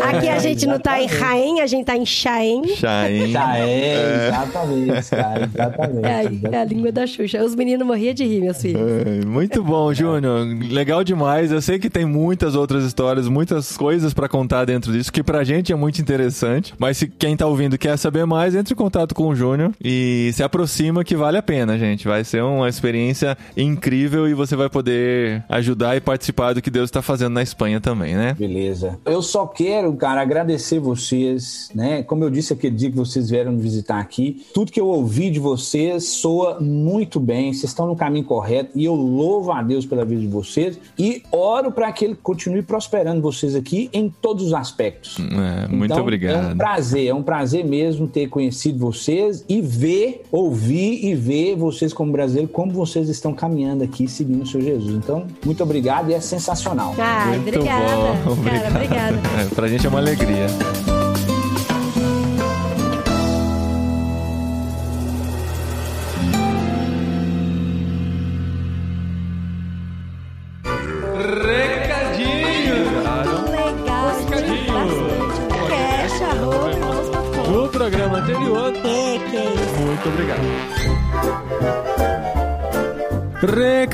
Aqui a gente não tá em Raém, a gente tá em Chaém. Chain. Já é, exatamente, cara, exatamente. É, a- é a língua da Xuxa. Os meninos morriam de rir, meus filhos. É, Muito bom, Júnior. Legal demais. Eu sei que tem muitas outras histórias, muitas coisas pra contar dentro disso, que pra gente é muito interessante. Mas se quem tá ouvindo quer saber mais, entre em contato com o Júnior e se aproxima que vale a pena, gente. Vai ser uma experiência incrível e você vai poder ajudar e participar do que Deus tá fazendo na Espanha também, né? Beleza. Eu só quero, cara, agradecer vocês, né? Como eu disse aquele dia que vocês vieram me visitar aqui, tudo que eu ouvi de vocês soa muito bem, vocês estão no caminho correto e eu louvo a Deus pela vida de vocês e oro para que Ele continue prosperando vocês aqui em todos os aspectos. É, muito Então, É um obrigado. prazer, é um prazer mesmo ter conhecido vocês e ver, ouvir e ver vocês como brasileiro, como vocês estão caminhando aqui seguindo o Senhor Jesus. Então, muito obrigado e é sensacional. Ai, Muito obrigada. bom. Cara, obrigada. É, pra gente é uma alegria.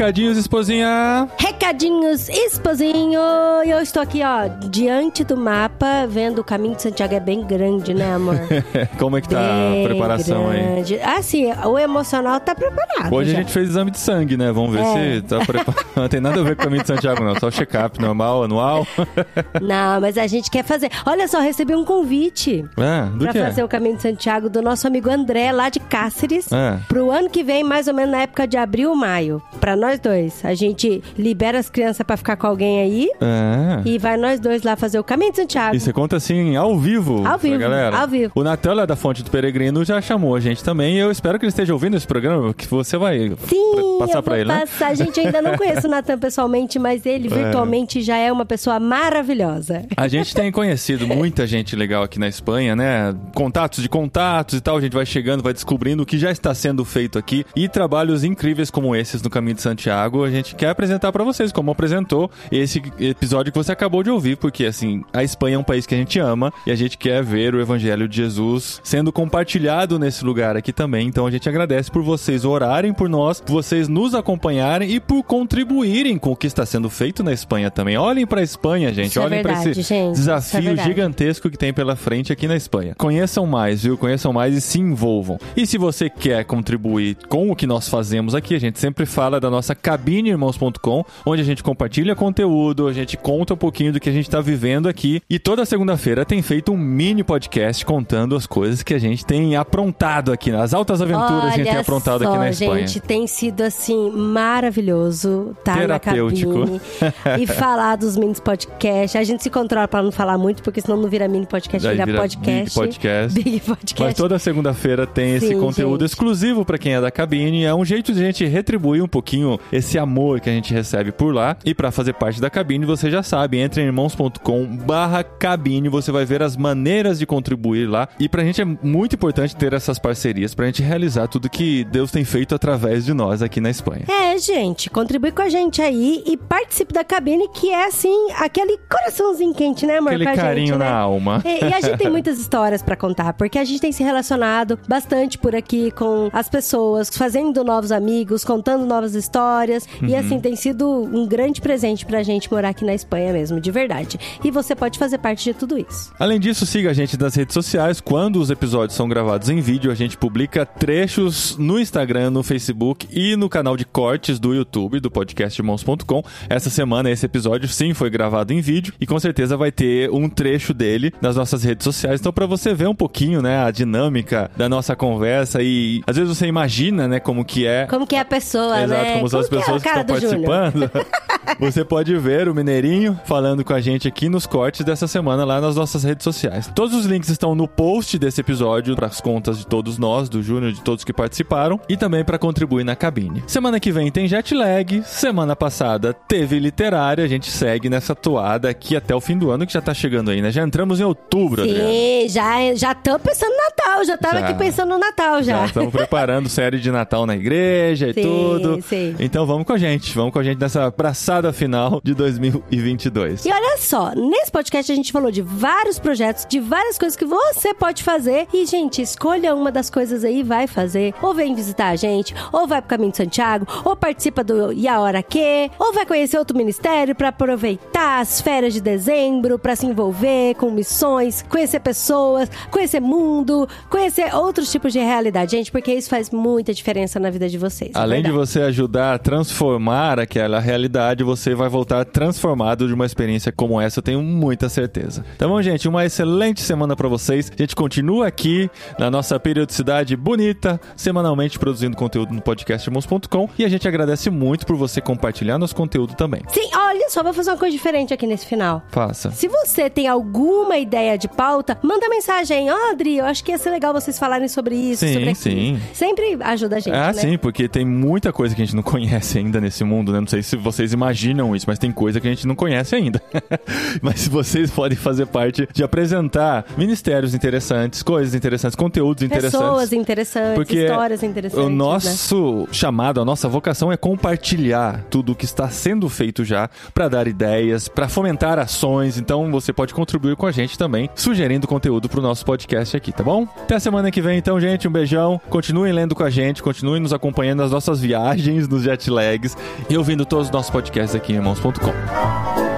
Recadinhos, esposinha. Recadinhos, esposinho! E Eu estou aqui, ó, diante do mapa, vendo o caminho de Santiago é bem grande, né, amor? Como é que tá Bem a preparação aí? grande. Ah, sim, o emocional tá preparado. Hoje já. a gente fez exame de sangue, né? Vamos ver É. se tá preparado. Não tem nada a ver com o caminho de Santiago, não. Só check-up normal, anual. Não, mas a gente quer fazer. Olha só, recebi um convite Ah, pra que? fazer o caminho de Santiago do nosso amigo André, lá de Cáceres. Ah. Pro ano que vem, mais ou menos na época de abril maio. Pra nós dois. A gente libera as crianças pra ficar com alguém aí. Ah. E vai nós dois lá fazer o caminho de Santiago. E você conta assim, ao vivo. Ao vivo, galera. ao vivo. O Natan lá da Fonte do Peregrino já chamou a gente também. E eu espero que ele esteja ouvindo esse programa, que você vai Sim, passar vou ele, né? passar. A gente ainda não conhece o Natan pessoalmente, mas ele virtualmente já é uma pessoa maravilhosa. A gente tem conhecido muita gente legal aqui na Espanha, né? Contatos de contatos e tal. A gente vai chegando, vai descobrindo o que já está sendo feito aqui. E trabalhos incríveis como esses no Caminho de Santiago, a gente quer apresentar pra vocês, como apresentou esse episódio que você acabou de ouvir, porque assim, a Espanha é um país que a gente ama e a gente quer ver o Evangelho de Jesus sendo compartilhado nesse lugar aqui também. Então a gente agradece por vocês orarem por nós, por vocês nos acompanharem e por contribuírem com o que está sendo feito na Espanha também. Olhem pra Espanha, gente. Isso é Olhem pra verdade, esse gente. É desafio verdade. gigantesco que tem pela frente aqui na Espanha. Conheçam mais, viu? Conheçam mais e se envolvam. E se você quer contribuir com o que nós fazemos aqui, a gente sempre fala da nossa cabineirmãos.com, onde a gente compartilha conteúdo, a gente conta um pouquinho do que a gente tá vivendo aqui. E toda segunda-feira tem feito um mini podcast contando as coisas que a gente tem aprontado aqui, as altas aventuras que a gente tem aprontado só, aqui na Espanha. gente, tem sido assim maravilhoso tá na Terapêutico. cabine e falar dos mini podcasts. A gente se controla pra não falar muito, porque senão não vira mini podcast, vira, vira podcast. Big Podcast. Big podcast. Mas toda segunda-feira tem esse Sim, conteúdo gente. exclusivo pra quem é da cabine. É um jeito de a gente retribuir um pouquinho esse amor que a gente recebe por lá. E pra fazer parte da cabine, você já sabe, entre em irmãos.com/barra cabine. Você vai ver as maneiras de contribuir lá. E pra gente é muito importante ter essas parcerias pra gente realizar tudo que Deus tem feito através de nós aqui na Espanha. É, gente, contribui com a gente aí e participe da cabine, que é assim, aquele coraçãozinho quente, né, amor? Aquele carinho gente, na né? alma. E, e a gente tem muitas histórias pra contar, porque a gente tem se relacionado bastante por aqui com as pessoas, fazendo novos amigos, contando novas histórias. E Uhum. assim, tem sido um grande presente pra gente morar aqui na Espanha mesmo, de verdade. E você pode fazer parte de tudo isso. Além disso, siga a gente nas redes sociais. Quando os episódios são gravados em vídeo, a gente publica trechos no Instagram, no Facebook e no canal de cortes do YouTube, do podcast irmãos.com. Essa semana, esse episódio sim foi gravado em vídeo e com certeza vai ter um trecho dele nas nossas redes sociais. Então, para você ver um pouquinho, né, a dinâmica da nossa conversa e às vezes você imagina, né, como que é. Como que é a pessoa, Exato, né? como são as pessoas que estão participando. Você pode ver o Mineirinho falando com a gente aqui nos cortes dessa semana lá nas nossas redes sociais. Todos os links estão no post desse episódio para as contas de todos nós, do Júnior, de todos que participaram e também para contribuir na cabine. Semana que vem tem jet lag, semana passada teve literária, a gente segue nessa toada aqui até o fim do ano que já tá chegando aí, né? Já entramos em outubro, Sim, já, já tô pensando no Natal, já tava Já. aqui pensando no Natal já. Já estamos preparando série de Natal na igreja e Sim, tudo. sim. Então vamos com a gente, vamos com a gente nessa abraçada final de 2022. E olha só, nesse podcast a gente falou de vários projetos, de várias coisas que você pode fazer. E, gente, escolha uma das coisas aí e vai fazer. Ou vem visitar a gente, ou vai pro Caminho de Santiago, ou participa do E a Hora Que, ou vai conhecer outro ministério pra aproveitar as férias de dezembro, pra se envolver com missões, conhecer pessoas, conhecer mundo, conhecer outros tipos de realidade, gente, porque isso faz muita diferença na vida de vocês. é Além de verdade. você ajudar transformar aquela realidade, você vai voltar transformado de uma experiência como essa, eu tenho muita certeza. Tá bom, gente? Uma excelente semana pra vocês. A gente continua aqui na nossa periodicidade bonita, semanalmente produzindo conteúdo no podcastirmãos.com e a gente agradece muito por você compartilhar nosso conteúdo também. Sim, olha só, vou fazer uma coisa diferente aqui nesse final. Faça. Se você tem alguma ideia de pauta, manda mensagem. Ó, Adri, eu acho que ia ser legal vocês falarem sobre isso, Sim, sobre sim. Sempre ajuda a gente, Ah, né? sim, porque tem muita coisa que a gente não conhece ainda nesse mundo, né? Não sei se vocês imaginam isso, mas tem coisa que a gente não conhece ainda. mas vocês podem fazer parte de apresentar ministérios interessantes, coisas interessantes, conteúdos interessantes. Pessoas interessantes, Porque histórias interessantes. o né? nosso chamado, a nossa vocação é compartilhar tudo o que está sendo feito já para dar ideias, para fomentar ações. Então você pode contribuir com a gente também, sugerindo conteúdo para o nosso podcast aqui, tá bom? Até a semana que vem, então, gente. Um beijão. Continuem lendo com a gente, continuem nos acompanhando nas nossas viagens, nos jet lags e ouvindo todos os nossos podcasts aqui em irmãos.com.